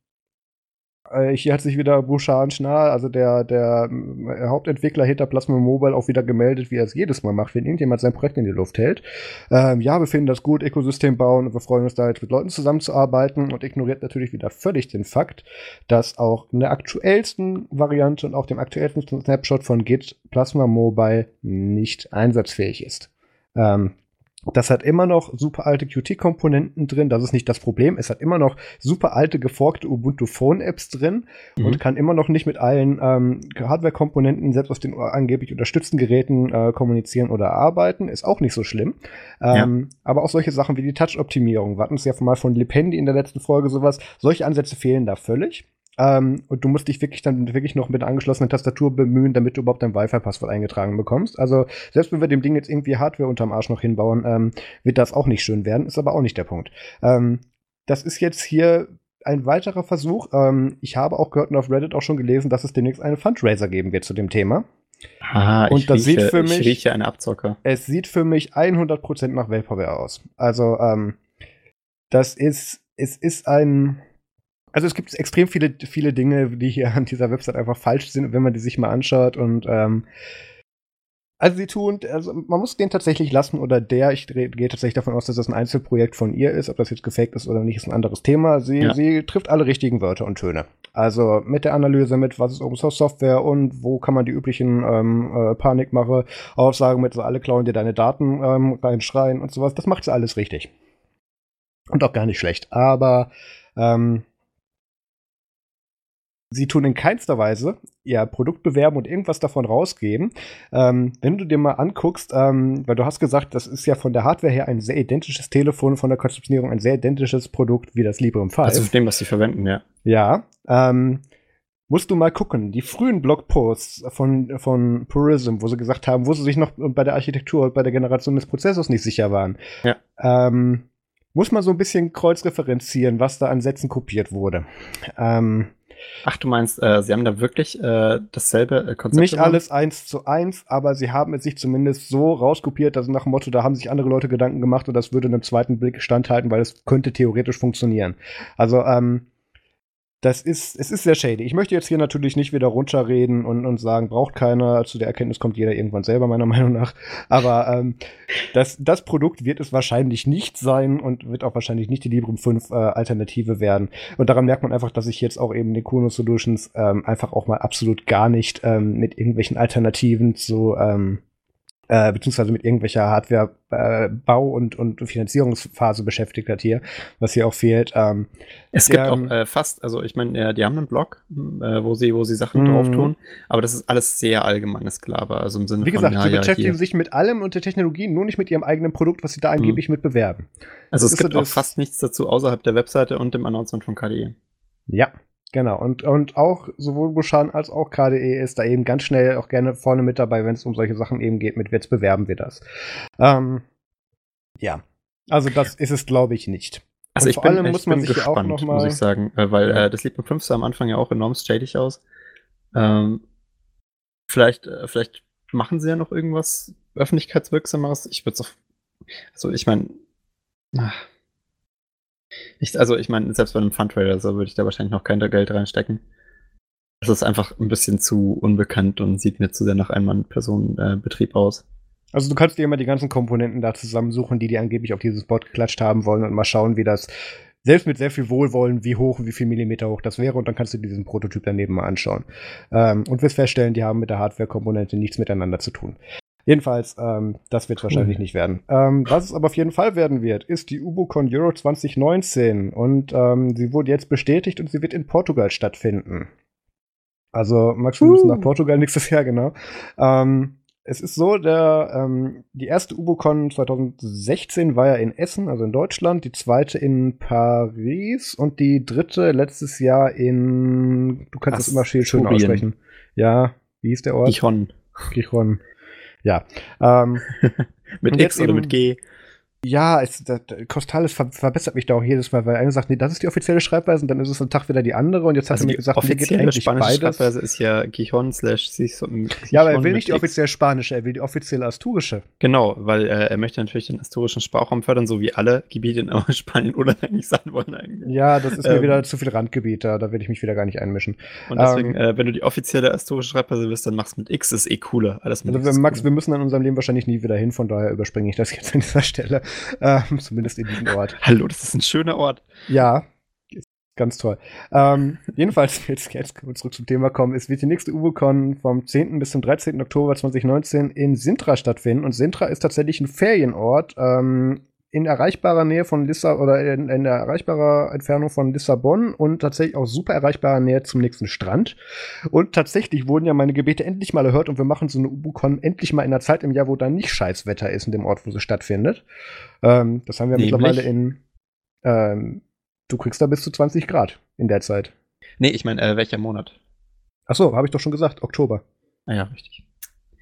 hier hat sich wieder Bouchard Schnarr, also der, der äh, Hauptentwickler hinter Plasma Mobile, auch wieder gemeldet, wie er es jedes Mal macht, wenn irgendjemand sein Projekt in die Luft hält. Ähm, ja, wir finden das gut, Ökosystem bauen wir freuen uns da jetzt mit Leuten zusammenzuarbeiten und ignoriert natürlich wieder völlig den Fakt, dass auch in der aktuellsten Variante und auch dem aktuellsten Snapshot von Git Plasma Mobile nicht einsatzfähig ist. Ähm, das hat immer noch super alte Qt-Komponenten drin. Das ist nicht das Problem. Es hat immer noch super alte geforkte Ubuntu Phone Apps drin mhm. und kann immer noch nicht mit allen ähm, Hardware-Komponenten, selbst auf den angeblich unterstützten Geräten, äh, kommunizieren oder arbeiten. Ist auch nicht so schlimm. Ähm, ja. Aber auch solche Sachen wie die Touch-Optimierung. Wir hatten es ja mal von Lipendi in der letzten Folge sowas. Solche Ansätze fehlen da völlig. Ähm, und du musst dich wirklich dann wirklich noch mit angeschlossener Tastatur bemühen, damit du überhaupt dein Wi-Fi-Passwort eingetragen bekommst. Also selbst wenn wir dem Ding jetzt irgendwie Hardware unterm Arsch noch hinbauen, ähm, wird das auch nicht schön werden. Ist aber auch nicht der Punkt. Ähm, das ist jetzt hier ein weiterer Versuch. Ähm, ich habe auch gehört und auf Reddit auch schon gelesen, dass es demnächst einen Fundraiser geben wird zu dem Thema. Ah, und das rieche, sieht für mich, ich rieche eine Abzocke. Es sieht für mich 100% nach Vaporware aus. Also ähm, das ist, es ist ein also es gibt extrem viele, viele Dinge, die hier an dieser Website einfach falsch sind, wenn man die sich mal anschaut. Und ähm, also sie tun, also man muss den tatsächlich lassen oder der, ich gehe tatsächlich davon aus, dass das ein Einzelprojekt von ihr ist, ob das jetzt gefaked ist oder nicht, ist ein anderes Thema. Sie, ja. sie trifft alle richtigen Wörter und Töne. Also mit der Analyse, mit was ist Open Source Software und wo kann man die üblichen ähm, äh, Panikmache, Aussagen mit so alle klauen dir deine Daten ähm, reinschreien und sowas, das macht sie alles richtig. Und auch gar nicht schlecht. Aber ähm, Sie tun in keinster Weise ihr Produkt bewerben und irgendwas davon rausgeben. Ähm, wenn du dir mal anguckst, ähm, weil du hast gesagt, das ist ja von der Hardware her ein sehr identisches Telefon, von der Konzeptionierung ein sehr identisches Produkt wie das Librem 5. Also dem, was sie verwenden, ja. Ja, ähm, musst du mal gucken. Die frühen Blogposts von, von Purism, wo sie gesagt haben, wo sie sich noch bei der Architektur und bei der Generation des Prozessors nicht sicher waren. Ja. Ähm, muss man so ein bisschen kreuzreferenzieren, was da an Sätzen kopiert wurde. Ähm, Ach, du meinst, äh, sie haben da wirklich äh, dasselbe äh, Konzept? Nicht gemacht? alles eins zu eins, aber sie haben es sich zumindest so rauskopiert, dass nach dem Motto, da haben sich andere Leute Gedanken gemacht und das würde einem zweiten Blick standhalten, weil es könnte theoretisch funktionieren. Also, ähm, das ist, es ist sehr shady. Ich möchte jetzt hier natürlich nicht wieder runterreden und, und sagen, braucht keiner. Zu der Erkenntnis kommt jeder irgendwann selber, meiner Meinung nach. Aber ähm, das, das Produkt wird es wahrscheinlich nicht sein und wird auch wahrscheinlich nicht die Librem 5 äh, Alternative werden. Und daran merkt man einfach, dass ich jetzt auch eben den Kuno Solutions ähm, einfach auch mal absolut gar nicht ähm, mit irgendwelchen Alternativen zu ähm, äh, beziehungsweise mit irgendwelcher Hardware-Bau- äh, und, und Finanzierungsphase beschäftigt hat hier, was hier auch fehlt. Ähm, es gibt auch äh, fast, also ich meine, äh, die haben einen Blog, äh, wo sie, wo sie Sachen mm. drauf tun, aber das ist alles sehr allgemeines Gelaber, also im Sinne Wie gesagt, von, ja, sie beschäftigen ja, sich mit allem und der Technologie, nur nicht mit ihrem eigenen Produkt, was sie da angeblich mm. mit bewerben. Also das es gibt auch fast nichts dazu außerhalb der Webseite und dem Announcement von KDE. Ja, Genau, und, und auch sowohl Bushan als auch KDE ist da eben ganz schnell auch gerne vorne mit dabei, wenn es um solche Sachen eben geht, mit jetzt bewerben wir das. Ähm, ja, also das ist es, glaube ich, nicht. Also und ich vor bin, allem muss man sich gespannt, auch noch mal, muss ich sagen, äh, weil äh, das Lied mit 5 sah am Anfang ja auch enorm stadig aus. Ähm, vielleicht, äh, vielleicht machen sie ja noch irgendwas öffentlichkeitswirksameres. Ich würde es auch, also ich meine, ich, also ich meine, selbst bei einem Fundraiser so würde ich da wahrscheinlich noch kein Geld reinstecken. Das ist einfach ein bisschen zu unbekannt und sieht mir zu sehr nach Ein-Mann-Personen-Betrieb aus. Also du kannst dir immer die ganzen Komponenten da zusammensuchen, die die angeblich auf dieses Board geklatscht haben wollen und mal schauen, wie das, selbst mit sehr viel Wohlwollen, wie hoch, wie viel Millimeter hoch das wäre und dann kannst du diesen Prototyp daneben mal anschauen. Ähm, und wirst feststellen, die haben mit der Hardware-Komponente nichts miteinander zu tun. Jedenfalls, ähm, das wird wahrscheinlich nicht werden. Ähm, was es aber auf jeden Fall werden wird, ist die UboCon Euro 2019. Und ähm, sie wurde jetzt bestätigt und sie wird in Portugal stattfinden. Also, Max, wir uh. müssen nach Portugal nächstes Jahr, genau. Ähm, es ist so, der, ähm, die erste UboCon 2016 war ja in Essen, also in Deutschland, die zweite in Paris und die dritte letztes Jahr in, du kannst es immer schön, schön aussprechen. Ja, wie hieß der Ort? Gijon. Gijon. Ja. Ähm, mit X oder mit G? Ja, es, das, Costales ver verbessert mich da auch jedes Mal, weil einer sagt, nee, das ist die offizielle Schreibweise und dann ist es ein Tag wieder die andere und jetzt also hat er mir gesagt, mir geht eigentlich spanische beides. Schreibweise ist ja Gijon slash Ja, aber er will nicht die offizielle spanische, er will die offizielle asturische. Genau, weil äh, er möchte natürlich den asturischen Sprachraum fördern, so wie alle Gebiete in Spanien unabhängig sein wollen eigentlich. Ja, das ist ähm, mir wieder zu viel Randgebiet, da, da will ich mich wieder gar nicht einmischen. Und deswegen, ähm, äh, wenn du die offizielle asturische Schreibweise willst, dann mach's mit X, ist eh cooler. Alles mit also, Max, cooler. wir müssen in unserem Leben wahrscheinlich nie wieder hin, von daher überspringe ich das jetzt an dieser Stelle. Ähm, zumindest in diesem Ort. Hallo, das ist ein schöner Ort. Ja, ganz toll. Ähm, jedenfalls, jetzt, jetzt zurück zum Thema kommen. Es wird die nächste UboCon vom 10. bis zum 13. Oktober 2019 in Sintra stattfinden. Und Sintra ist tatsächlich ein Ferienort ähm, in erreichbarer Nähe von Lissa oder in, in der erreichbarer Entfernung von Lissabon und tatsächlich auch super erreichbarer Nähe zum nächsten Strand. Und tatsächlich wurden ja meine Gebete endlich mal erhört und wir machen so eine UbuCon endlich mal in einer Zeit im Jahr, wo da nicht Scheißwetter ist in dem Ort, wo sie stattfindet. Ähm, das haben wir Nämlich? mittlerweile in. Ähm, du kriegst da bis zu 20 Grad in der Zeit. Nee, ich meine, äh, welcher Monat? Achso, habe ich doch schon gesagt, Oktober. Ah ja, richtig.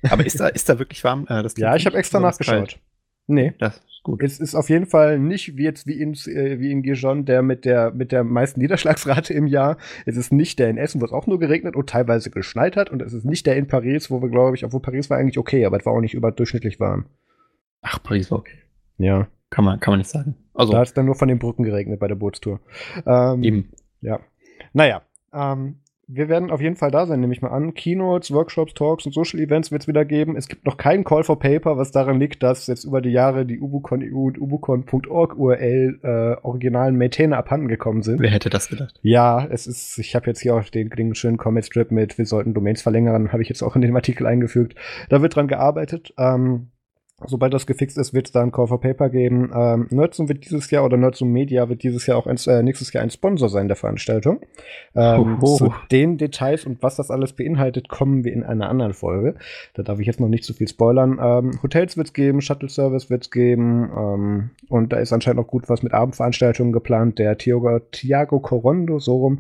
Aber ist da, ist da wirklich warm? Äh, ja, ich habe extra nachgeschaut. Kalt. Nee. Das ist gut. Es ist auf jeden Fall nicht wie jetzt wie in, äh, wie in Gijon, der mit der mit der meisten Niederschlagsrate im Jahr. Es ist nicht der in Essen, wo es auch nur geregnet und teilweise geschneit hat. Und es ist nicht der in Paris, wo wir, glaube ich, obwohl Paris war eigentlich okay, aber es war auch nicht überdurchschnittlich warm. Ach, Paris war okay. Ja. Kann man, kann man nicht sagen. Also. Da hat es dann nur von den Brücken geregnet bei der Bootstour. Ähm, Eben. Ja. Naja. Ähm, wir werden auf jeden Fall da sein, nehme ich mal an. Keynotes, Workshops, Talks und Social Events wird es wieder geben. Es gibt noch keinen Call for Paper, was daran liegt, dass jetzt über die Jahre die ubucon.eu und ubucon.org URL äh, originalen Maintainer abhanden gekommen sind. Wer hätte das gedacht? Ja, es ist, ich habe jetzt hier auch den, den schönen Comment Strip mit, wir sollten Domains verlängern, habe ich jetzt auch in dem Artikel eingefügt. Da wird dran gearbeitet. Ähm, Sobald das gefixt ist, wird es da ein Call for Paper geben. Ähm, Nerdsum wird dieses Jahr oder Nerdsum Media wird dieses Jahr auch ein, äh, nächstes Jahr ein Sponsor sein der Veranstaltung. Ähm, oh, oh. Zu den Details und was das alles beinhaltet, kommen wir in einer anderen Folge. Da darf ich jetzt noch nicht zu so viel spoilern. Ähm, Hotels wird es geben, Shuttle Service wird es geben ähm, und da ist anscheinend auch gut was mit Abendveranstaltungen geplant. Der Thiago, Thiago Corondo, so rum,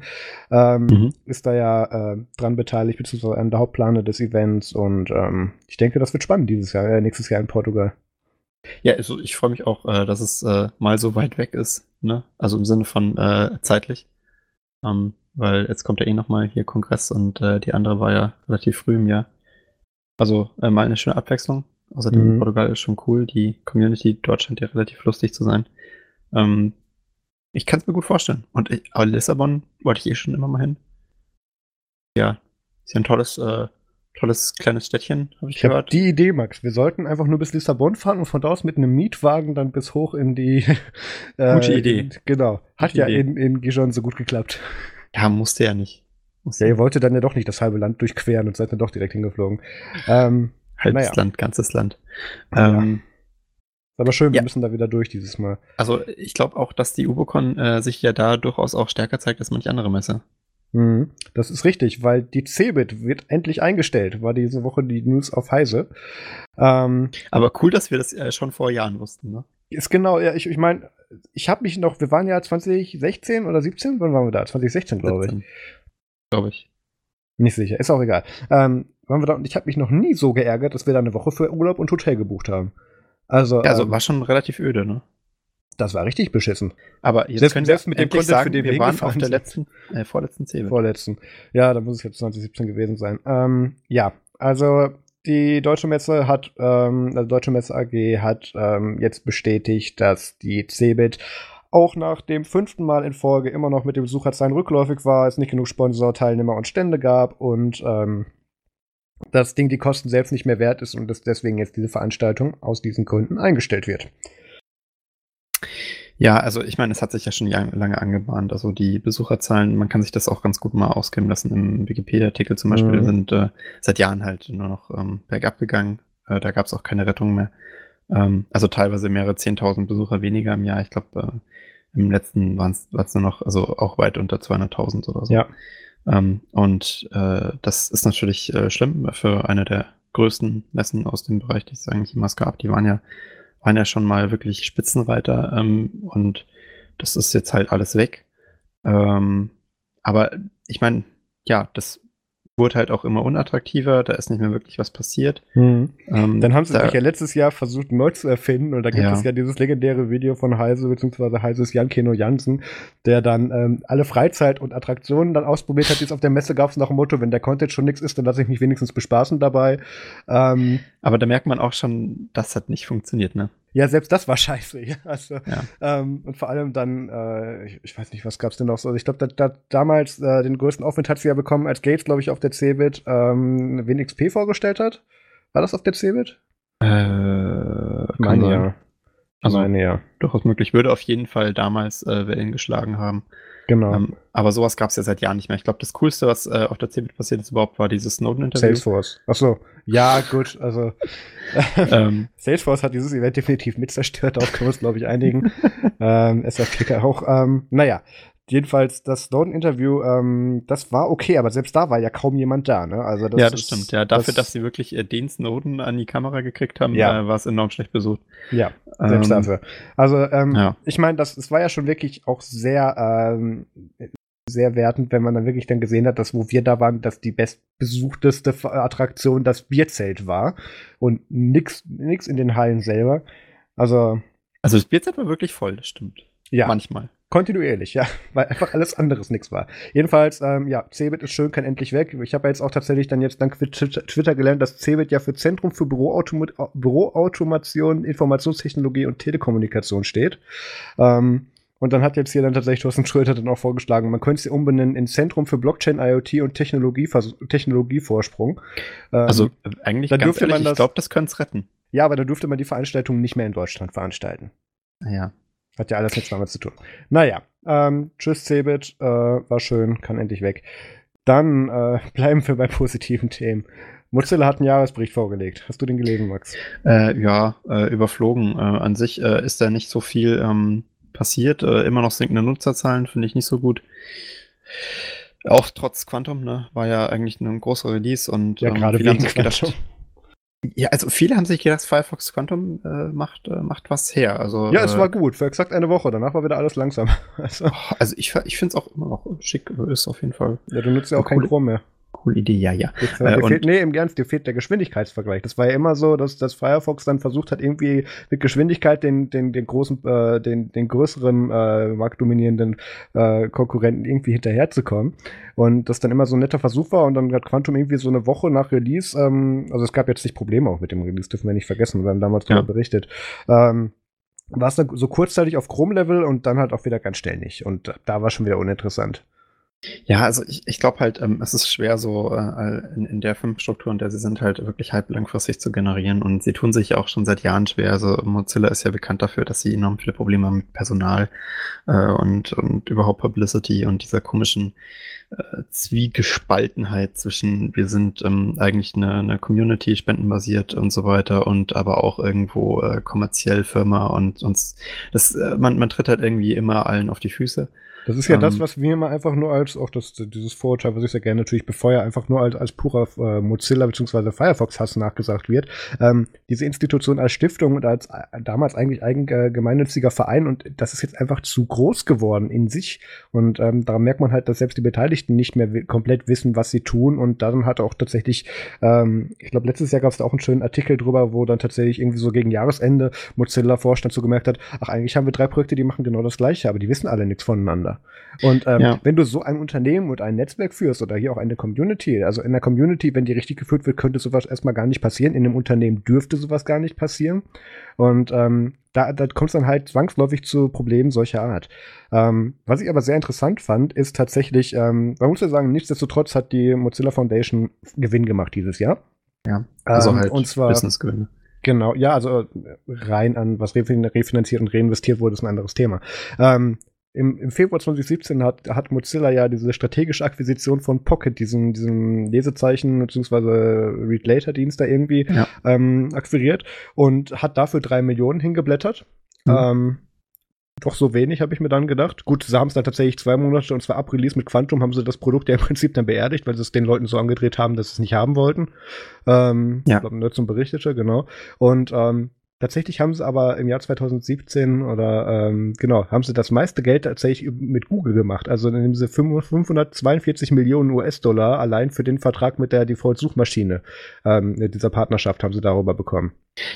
ähm, mhm. ist da ja äh, dran beteiligt, beziehungsweise an der Hauptplane des Events und ähm, ich denke, das wird spannend dieses Jahr, äh, nächstes Jahr in Portugal. Portugal. Ja, also ich freue mich auch, äh, dass es äh, mal so weit weg ist, ne? Also im Sinne von äh, zeitlich. Ähm, weil jetzt kommt ja eh nochmal hier Kongress und äh, die andere war ja relativ früh im Jahr. Also äh, mal eine schöne Abwechslung. Außerdem mhm. Portugal ist schon cool. Die Community dort scheint ja relativ lustig zu sein. Ähm, Ich kann es mir gut vorstellen. Und ich, aber Lissabon wollte ich eh schon immer mal hin. Ja, ist ja ein tolles, äh, tolles kleines Städtchen, habe ich, ich gehört. Die Idee, Max. Wir sollten einfach nur bis Lissabon fahren und von da aus mit einem Mietwagen dann bis hoch in die. Äh, Gute Idee. Genau. Hat Gute ja Idee. in, in Gijon so gut geklappt. Ja, musste ja nicht. Musste. Ja, ihr wolltet dann ja doch nicht das halbe Land durchqueren und seid dann doch direkt hingeflogen. Ähm, Halbes naja. Land, ganzes Land. Ähm, aber schön, wir ja. müssen da wieder durch dieses Mal. Also ich glaube auch, dass die Ubocon äh, sich ja da durchaus auch stärker zeigt als manche andere Messe. Mhm, das ist richtig, weil die Cebit wird endlich eingestellt, war diese Woche die News auf Heise. Ähm, aber cool, dass wir das äh, schon vor Jahren wussten, ne? Ist genau, ja, ich, ich meine, ich habe mich noch, wir waren ja 2016 oder 17, wann waren wir da? 2016, glaube ich. Glaube ich. Nicht sicher, ist auch egal. Ähm, waren wir da und ich habe mich noch nie so geärgert, dass wir da eine Woche für Urlaub und Hotel gebucht haben. Also, ja, also ähm, war schon relativ öde, ne? Das war richtig beschissen. Aber jetzt selbst, können selbst mit dem Content, sagen, für den wir, wir waren auf der letzten, äh, vorletzten Zähne. Vorletzten. Ja, da muss es jetzt 2017 gewesen sein. Ähm, ja, also die Deutsche Messe hat, ähm, also Deutsche Messe AG hat ähm, jetzt bestätigt, dass die CeBIT auch nach dem fünften Mal in Folge immer noch mit dem Besucherzahlen rückläufig war, es nicht genug Sponsor, Teilnehmer und Stände gab und ähm, das Ding die Kosten selbst nicht mehr wert ist und dass deswegen jetzt diese Veranstaltung aus diesen Gründen eingestellt wird. Ja, also ich meine, es hat sich ja schon lange angebahnt. Also die Besucherzahlen, man kann sich das auch ganz gut mal ausgeben lassen. Im Wikipedia-Artikel zum Beispiel mhm. sind äh, seit Jahren halt nur noch ähm, bergab gegangen. Äh, da gab es auch keine Rettung mehr. Ähm, also teilweise mehrere 10.000 Besucher weniger im Jahr. Ich glaube, äh, im letzten waren es nur noch, also auch weit unter 200.000 oder so. Ja. Ähm, und äh, das ist natürlich äh, schlimm für eine der größten Messen aus dem Bereich, die es eigentlich jemals gab. Die waren ja, waren ja schon mal wirklich Spitzenreiter ähm, und das ist jetzt halt alles weg. Ähm, aber ich meine, ja, das wurde halt auch immer unattraktiver, da ist nicht mehr wirklich was passiert. Mhm. Ähm, Dann haben sie da, sich ja letztes Jahr versucht, neu zu erfinden und da gibt ja. es ja dieses legendäre Video von Heise, beziehungsweise Heises Jan Keno Jansen, der dann ähm, alle Freizeit- und Attraktionen dann ausprobiert hat, die es auf der Messe gab, nach dem Motto, wenn der Content schon nichts ist, dann lasse ich mich wenigstens bespaßen dabei. Ähm, Aber da merkt man auch schon, das hat nicht funktioniert, ne? Ja, selbst das war scheiße. Ja. Also, ja. Ähm, und vor allem dann, äh, ich, ich, weiß nicht, was gab's denn noch so. Also ich glaube, da, da, damals äh, den größten Aufwind hat sie ja bekommen, als Gates, glaube ich, auf der Cebit ähm, WinXP vorgestellt hat. War das auf der Cebit? Äh, meine ja. Also, meine ja. Durchaus möglich. Würde auf jeden Fall damals äh, Wellen geschlagen haben. Genau. Ähm, aber sowas gab es ja seit Jahren nicht mehr. Ich glaube, das Coolste, was äh, auf der CeBIT passiert ist überhaupt, war dieses Snowden-Interview. Salesforce. Achso. Ja, gut. Also ähm, Salesforce hat dieses Event definitiv mit zerstört. Darauf können wir uns, glaube ich, einigen. ähm, SAP auch. Ähm, naja, Jedenfalls das Snowden-Interview, ähm, das war okay, aber selbst da war ja kaum jemand da. Ne? Also das ja, das ist, stimmt. Ja, dafür, das, dass sie wirklich äh, den Snowden an die Kamera gekriegt haben, ja. äh, war es enorm schlecht besucht. Ja, selbst ähm, dafür. Also ähm, ja. ich meine, das, das war ja schon wirklich auch sehr, ähm, sehr wertend, wenn man dann wirklich dann gesehen hat, dass wo wir da waren, dass die bestbesuchteste Attraktion das Bierzelt war und nix, nix in den Hallen selber. Also also das Bierzelt war wirklich voll, das stimmt. Ja. Manchmal. Kontinuierlich, ja, weil einfach alles anderes nichts war. Jedenfalls, ähm, ja, Cebit ist schön, kann endlich weg. Ich habe ja jetzt auch tatsächlich dann jetzt dank Twitter gelernt, dass Cebit ja für Zentrum für Büroautom Büroautomation, Informationstechnologie und Telekommunikation steht. Ähm, und dann hat jetzt hier dann tatsächlich Thorsten Schröter dann auch vorgeschlagen, man könnte sie umbenennen in Zentrum für Blockchain, IoT und Technologie, Technologievorsprung. Ähm, also eigentlich da dürfte ehrlich, man das, ich glaube, das könnte es retten. Ja, aber da dürfte man die Veranstaltung nicht mehr in Deutschland veranstalten. Ja. Hat ja alles nichts damit zu tun. Naja, ähm, tschüss Cebit, äh, war schön, kann endlich weg. Dann äh, bleiben wir bei positiven Themen. Mozilla hat einen Jahresbericht vorgelegt. Hast du den gelesen, Max? Äh, ja, äh, überflogen. Äh, an sich äh, ist da nicht so viel ähm, passiert. immer noch sinkende Nutzerzahlen finde ich nicht so gut. Auch trotz Quantum, ne, war ja eigentlich ein großer Release und ja, ähm, gerade viele haben sich gedacht, ja, also viele haben sich gedacht, Firefox Quantum äh, macht, äh, macht was her. Also, ja, es äh, war gut, für exakt eine Woche. Danach war wieder alles langsam. also, also ich, ich finde es auch immer noch schick, ist auf jeden Fall. Ja, du nutzt ja auch kein Chrome mehr coole Idee, ja, ja. Jetzt, äh, äh fehlt, nee, im Ernst, dir fehlt der Geschwindigkeitsvergleich. Das war ja immer so, dass, dass Firefox dann versucht hat, irgendwie mit Geschwindigkeit den, den, den großen, äh, den, den größeren äh, marktdominierenden äh, Konkurrenten irgendwie hinterherzukommen. Und das dann immer so ein netter Versuch war und dann hat Quantum irgendwie so eine Woche nach Release, ähm, also es gab jetzt nicht Probleme auch mit dem Release, dürfen wir nicht vergessen, wir haben damals ja. darüber berichtet. Ähm, war es so kurzzeitig auf Chrome-Level und dann halt auch wieder ganz schnell nicht. Und da war schon wieder uninteressant. Ja, also ich, ich glaube halt, ähm, es ist schwer, so äh, in, in der Firmenstruktur, in der sie sind, halt wirklich halb langfristig zu generieren. Und sie tun sich auch schon seit Jahren schwer. Also Mozilla ist ja bekannt dafür, dass sie enorm viele Probleme haben mit Personal äh, und, und überhaupt Publicity und dieser komischen äh, Zwiegespaltenheit zwischen, wir sind ähm, eigentlich eine, eine Community, spendenbasiert und so weiter und aber auch irgendwo äh, kommerziell Firma und uns, das, äh, man, man tritt halt irgendwie immer allen auf die Füße. Das ist ja ähm, das, was wir immer einfach nur als, auch das, dieses Vorurteil, was ich sehr gerne natürlich befeuere, einfach nur als, als purer äh, Mozilla bzw. Firefox-Hass nachgesagt wird. Ähm, diese Institution als Stiftung und als äh, damals eigentlich eigen, äh, gemeinnütziger Verein und das ist jetzt einfach zu groß geworden in sich. Und ähm, daran merkt man halt, dass selbst die Beteiligten nicht mehr komplett wissen, was sie tun. Und dann hat auch tatsächlich, ähm, ich glaube, letztes Jahr gab es da auch einen schönen Artikel drüber, wo dann tatsächlich irgendwie so gegen Jahresende Mozilla-Vorstand so gemerkt hat, ach, eigentlich haben wir drei Projekte, die machen genau das gleiche, aber die wissen alle nichts voneinander. Und ähm, ja. wenn du so ein Unternehmen und ein Netzwerk führst oder hier auch eine Community, also in der Community, wenn die richtig geführt wird, könnte sowas erstmal gar nicht passieren. In einem Unternehmen dürfte sowas gar nicht passieren. Und ähm, da, da kommt es dann halt zwangsläufig zu Problemen solcher Art. Ähm, was ich aber sehr interessant fand, ist tatsächlich, ähm, man muss ja sagen, nichtsdestotrotz hat die Mozilla Foundation Gewinn gemacht dieses Jahr. Ja, also ähm, halt und zwar, Businessgewinne. Genau, ja, also rein an was refinanziert und reinvestiert wurde, ist ein anderes Thema. Ähm, im, im Februar 2017 hat, hat Mozilla ja diese strategische Akquisition von Pocket, diesen, diesen Lesezeichen bzw. Read Later Dienst da irgendwie ja. ähm, akquiriert und hat dafür drei Millionen hingeblättert. Mhm. Ähm, doch so wenig, habe ich mir dann gedacht. Gut, sie haben es dann tatsächlich zwei Monate und zwar ab Release mit Quantum haben sie das Produkt ja im Prinzip dann beerdigt, weil sie es den Leuten so angedreht haben, dass sie es nicht haben wollten. Ähm, ja. Ich glaube, Nutzung berichtete, genau. Und ähm, Tatsächlich haben sie aber im Jahr 2017 oder ähm, genau, haben sie das meiste Geld tatsächlich mit Google gemacht. Also indem sie 542 Millionen US-Dollar allein für den Vertrag mit der Default-Suchmaschine ähm, dieser Partnerschaft haben sie darüber bekommen.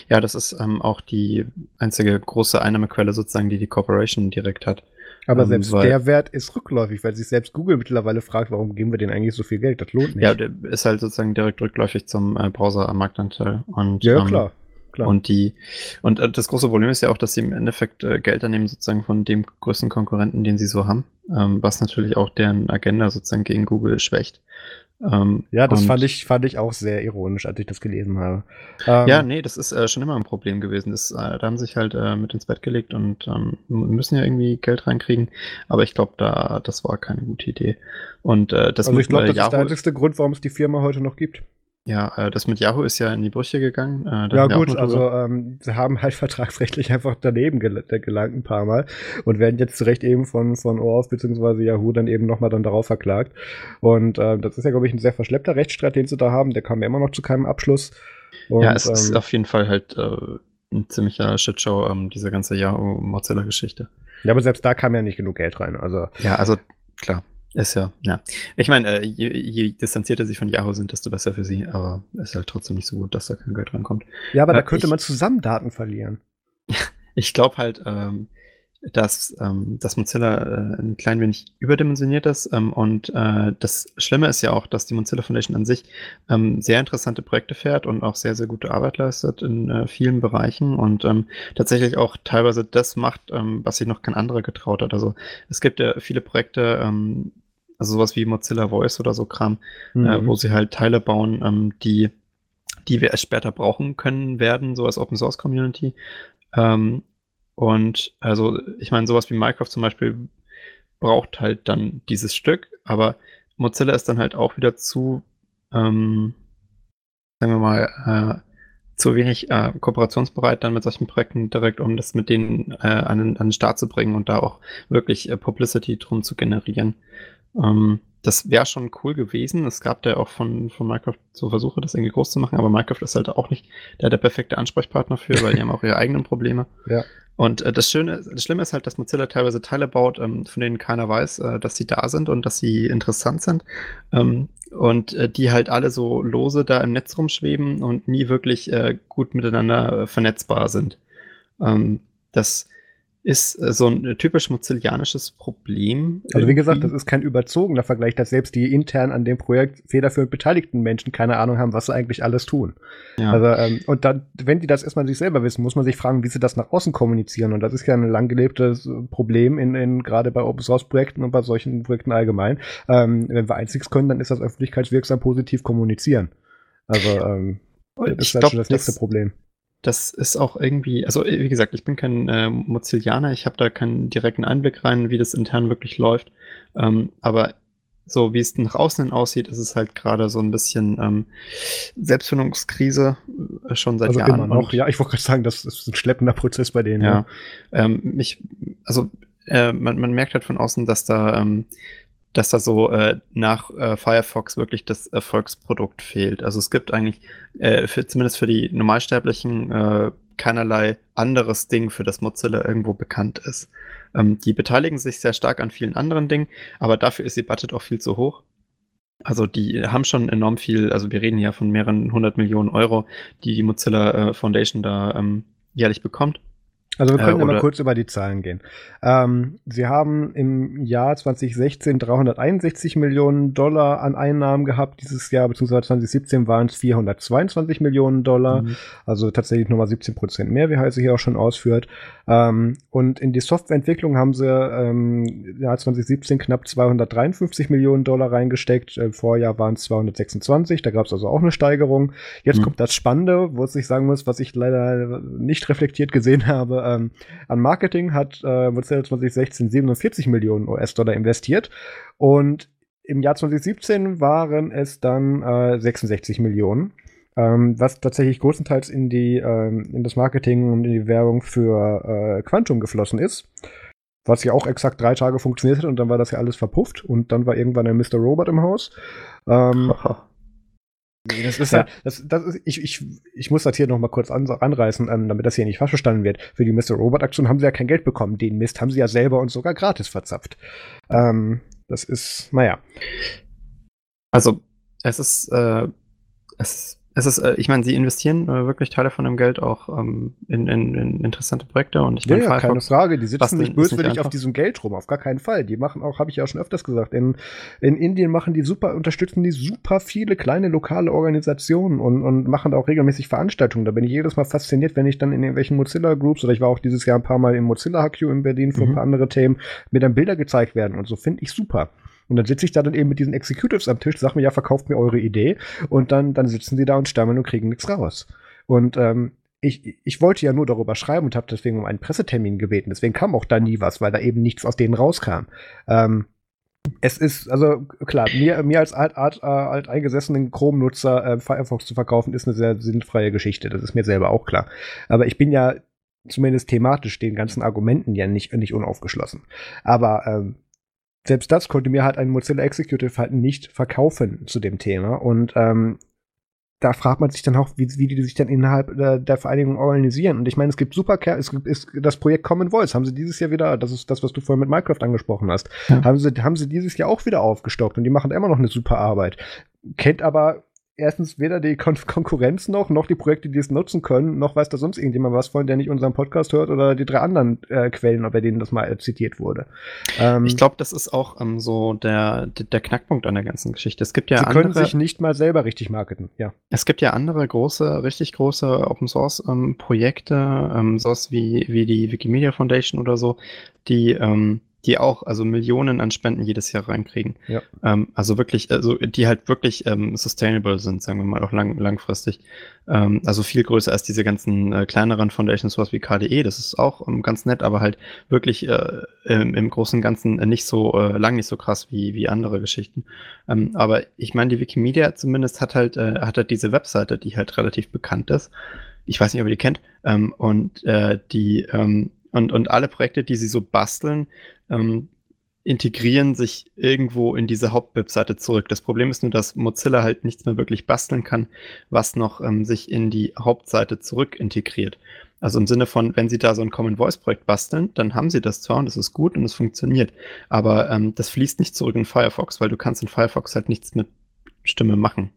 Ja, das ist ähm, auch die einzige große Einnahmequelle sozusagen, die die Corporation direkt hat. Aber ähm, selbst der Wert ist rückläufig, weil sich selbst Google mittlerweile fragt, warum geben wir denen eigentlich so viel Geld? Das lohnt nicht. Ja, der ist halt sozusagen direkt rückläufig zum äh, Browser am Marktanteil. Und, ja, ähm, klar. Klar. Und die, und äh, das große Problem ist ja auch, dass sie im Endeffekt äh, Geld annehmen sozusagen von dem größten Konkurrenten, den sie so haben, ähm, was natürlich auch deren Agenda sozusagen gegen Google schwächt. Ähm, ja, das fand ich, fand ich auch sehr ironisch, als ich das gelesen habe. Ähm, ja, nee, das ist äh, schon immer ein Problem gewesen. Das, äh, da haben sich halt äh, mit ins Bett gelegt und ähm, müssen ja irgendwie Geld reinkriegen. Aber ich glaube, da, das war keine gute Idee. Und äh, das also ich glaube, das Yahoo ist der einzige Grund, warum es die Firma heute noch gibt. Ja, äh, das mit Yahoo ist ja in die Brüche gegangen. Äh, ja gut, also ähm, sie haben halt vertragsrechtlich einfach daneben gel gelangt ein paar Mal und werden jetzt zu Recht eben von, von OAuth bzw. Yahoo dann eben nochmal dann darauf verklagt. Und äh, das ist ja, glaube ich, ein sehr verschleppter Rechtsstreit, den sie da haben. Der kam ja immer noch zu keinem Abschluss. Und, ja, es ähm, ist auf jeden Fall halt äh, ein ziemlicher Shitshow, ähm, diese ganze Yahoo-Mozilla-Geschichte. Ja, aber selbst da kam ja nicht genug Geld rein. Also, ja, also klar. Ist ja, ja. Ich meine, äh, je, je distanzierter sie von Yahoo sind, desto besser für sie, aber es ist halt trotzdem nicht so gut, dass da kein Geld rankommt. Ja, aber äh, da könnte ich, man zusammen Daten verlieren. ich glaube halt, ähm, dass, ähm, dass Mozilla äh, ein klein wenig überdimensioniert ist. Ähm, und äh, das Schlimme ist ja auch, dass die Mozilla Foundation an sich ähm, sehr interessante Projekte fährt und auch sehr, sehr gute Arbeit leistet in äh, vielen Bereichen und ähm, tatsächlich auch teilweise das macht, ähm, was sich noch kein anderer getraut hat. Also es gibt ja viele Projekte, ähm, also sowas wie Mozilla Voice oder so Kram, äh, mhm. äh, wo sie halt Teile bauen, ähm, die die wir erst später brauchen können werden, so als Open Source Community. Ähm, und also, ich meine, sowas wie Minecraft zum Beispiel braucht halt dann dieses Stück, aber Mozilla ist dann halt auch wieder zu, ähm, sagen wir mal, äh, zu wenig äh, kooperationsbereit dann mit solchen Projekten direkt, um das mit denen äh, an, an den Start zu bringen und da auch wirklich äh, Publicity drum zu generieren. Ähm, das wäre schon cool gewesen. Es gab da auch von, von Minecraft so Versuche, das irgendwie groß zu machen, aber Minecraft ist halt auch nicht der, der perfekte Ansprechpartner für, weil die haben auch ihre eigenen Probleme. Ja. Und äh, das Schöne, das Schlimme ist halt, dass Mozilla teilweise Teile baut, ähm, von denen keiner weiß, äh, dass sie da sind und dass sie interessant sind. Ähm, und äh, die halt alle so lose da im Netz rumschweben und nie wirklich äh, gut miteinander äh, vernetzbar sind. Ähm, das ist äh, so ein typisch mozillianisches Problem. Also wie gesagt, das ist kein überzogener Vergleich, dass selbst die intern an dem Projekt federführend beteiligten Menschen keine Ahnung haben, was sie eigentlich alles tun. Ja. Also, ähm, und dann, wenn die das erstmal sich selber wissen, muss man sich fragen, wie sie das nach außen kommunizieren. Und das ist ja ein lang gelebtes Problem in, in gerade bei Open Source Projekten und bei solchen Projekten allgemein. Ähm, wenn wir einziges können, dann ist das öffentlichkeitswirksam positiv kommunizieren. Also ähm, das ist halt schon das nächste Problem das ist auch irgendwie, also wie gesagt, ich bin kein äh, Mozillianer, ich habe da keinen direkten Einblick rein, wie das intern wirklich läuft. Ähm, aber so wie es nach außen hin aussieht, ist es halt gerade so ein bisschen ähm, Selbstfindungskrise äh, schon seit also Jahren. Immer noch. Ja, ich wollte gerade sagen, das ist ein schleppender Prozess bei denen. Ja, ja. Ähm, mich, also äh, man, man merkt halt von außen, dass da ähm, dass da so äh, nach äh, Firefox wirklich das Erfolgsprodukt fehlt. Also es gibt eigentlich, äh, für, zumindest für die Normalsterblichen, äh, keinerlei anderes Ding, für das Mozilla irgendwo bekannt ist. Ähm, die beteiligen sich sehr stark an vielen anderen Dingen, aber dafür ist die Budget auch viel zu hoch. Also die haben schon enorm viel, also wir reden ja von mehreren hundert Millionen Euro, die die Mozilla äh, Foundation da ähm, jährlich bekommt. Also wir können äh, mal kurz über die Zahlen gehen. Ähm, sie haben im Jahr 2016 361 Millionen Dollar an Einnahmen gehabt. Dieses Jahr, beziehungsweise 2017 waren es 422 Millionen Dollar. Mhm. Also tatsächlich nochmal 17 Prozent mehr, wie Heise hier auch schon ausführt. Ähm, und in die Softwareentwicklung haben sie ähm, im Jahr 2017 knapp 253 Millionen Dollar reingesteckt. Im Vorjahr waren es 226. Da gab es also auch eine Steigerung. Jetzt mhm. kommt das Spannende, wo ich sagen muss, was ich leider nicht reflektiert gesehen habe ähm, an Marketing hat äh, Mozilla 2016 47 Millionen US-Dollar investiert und im Jahr 2017 waren es dann äh, 66 Millionen, ähm, was tatsächlich größtenteils in die ähm, in das Marketing und in die Werbung für äh, Quantum geflossen ist. Was ja auch exakt drei Tage funktioniert hat und dann war das ja alles verpufft und dann war irgendwann ein Mr. Robot im Haus. Ähm, Nee, das ist ja, halt, das, das ist, ich, ich, ich muss das hier noch mal kurz an, anreißen, ähm, damit das hier nicht falsch verstanden wird. Für die Mr. Robot-Aktion haben sie ja kein Geld bekommen. Den Mist haben sie ja selber und sogar gratis verzapft. Ähm, das ist, naja. Also, es ist, äh, es es ist, äh, ich meine, sie investieren äh, wirklich Teile von dem Geld auch ähm, in, in, in, interessante Projekte und ich ja, ja, keine Frage. Die sitzen nicht böswillig auf diesem Geld rum, auf gar keinen Fall. Die machen auch, habe ich ja schon öfters gesagt, in, in Indien machen die super, unterstützen die super viele kleine lokale Organisationen und, und machen auch regelmäßig Veranstaltungen. Da bin ich jedes Mal fasziniert, wenn ich dann in irgendwelchen Mozilla-Groups oder ich war auch dieses Jahr ein paar Mal im Mozilla HQ in Berlin für mhm. ein paar andere Themen, mir dann Bilder gezeigt werden und so finde ich super. Und dann sitze ich da dann eben mit diesen Executives am Tisch, sag mir, ja, verkauft mir eure Idee. Und dann, dann sitzen die da und stammeln und kriegen nichts raus. Und ähm, ich, ich wollte ja nur darüber schreiben und habe deswegen um einen Pressetermin gebeten. Deswegen kam auch da nie was, weil da eben nichts aus denen rauskam. Ähm, es ist, also klar, mir, mir als alt, alt, alt eingesessenen Chrome-Nutzer äh, Firefox zu verkaufen, ist eine sehr sinnfreie Geschichte. Das ist mir selber auch klar. Aber ich bin ja zumindest thematisch den ganzen Argumenten ja nicht, nicht unaufgeschlossen. Aber ähm, selbst das konnte mir halt ein Mozilla Executive halt nicht verkaufen zu dem Thema. Und ähm, da fragt man sich dann auch, wie, wie die sich dann innerhalb der, der Vereinigung organisieren. Und ich meine, es gibt super, es gibt ist das Projekt Common Voice, haben sie dieses Jahr wieder, das ist das, was du vorhin mit Minecraft angesprochen hast, ja. haben sie, haben sie dieses Jahr auch wieder aufgestockt und die machen immer noch eine super Arbeit. Kennt aber erstens weder die Kon Konkurrenz noch, noch die Projekte, die es nutzen können, noch weiß da sonst irgendjemand was von, der nicht unseren Podcast hört oder die drei anderen äh, Quellen, bei denen das mal äh, zitiert wurde. Ähm, ich glaube, das ist auch ähm, so der, der Knackpunkt an der ganzen Geschichte. Es gibt ja Sie andere, können sich nicht mal selber richtig marketen, ja. Es gibt ja andere große, richtig große Open Source ähm, Projekte, ähm, sowas wie, wie die Wikimedia Foundation oder so, die ähm, die auch also Millionen an Spenden jedes Jahr reinkriegen. Ja. Ähm, also wirklich, also die halt wirklich ähm, sustainable sind, sagen wir mal, auch lang, langfristig. Ähm, also viel größer als diese ganzen äh, kleineren Foundations, sowas wie KDE, das ist auch ähm, ganz nett, aber halt wirklich äh, im, im Großen und Ganzen nicht so äh, lang nicht so krass wie, wie andere Geschichten. Ähm, aber ich meine, die Wikimedia zumindest hat halt, äh, hat halt diese Webseite, die halt relativ bekannt ist. Ich weiß nicht, ob ihr die kennt. Ähm, und äh, die und, und alle Projekte, die sie so basteln, ähm, integrieren sich irgendwo in diese Hauptwebseite zurück. Das Problem ist nur, dass Mozilla halt nichts mehr wirklich basteln kann, was noch ähm, sich in die Hauptseite zurück integriert. Also im Sinne von, wenn Sie da so ein Common Voice Projekt basteln, dann haben Sie das zwar und das ist gut und es funktioniert, aber ähm, das fließt nicht zurück in Firefox, weil du kannst in Firefox halt nichts mit Stimme machen.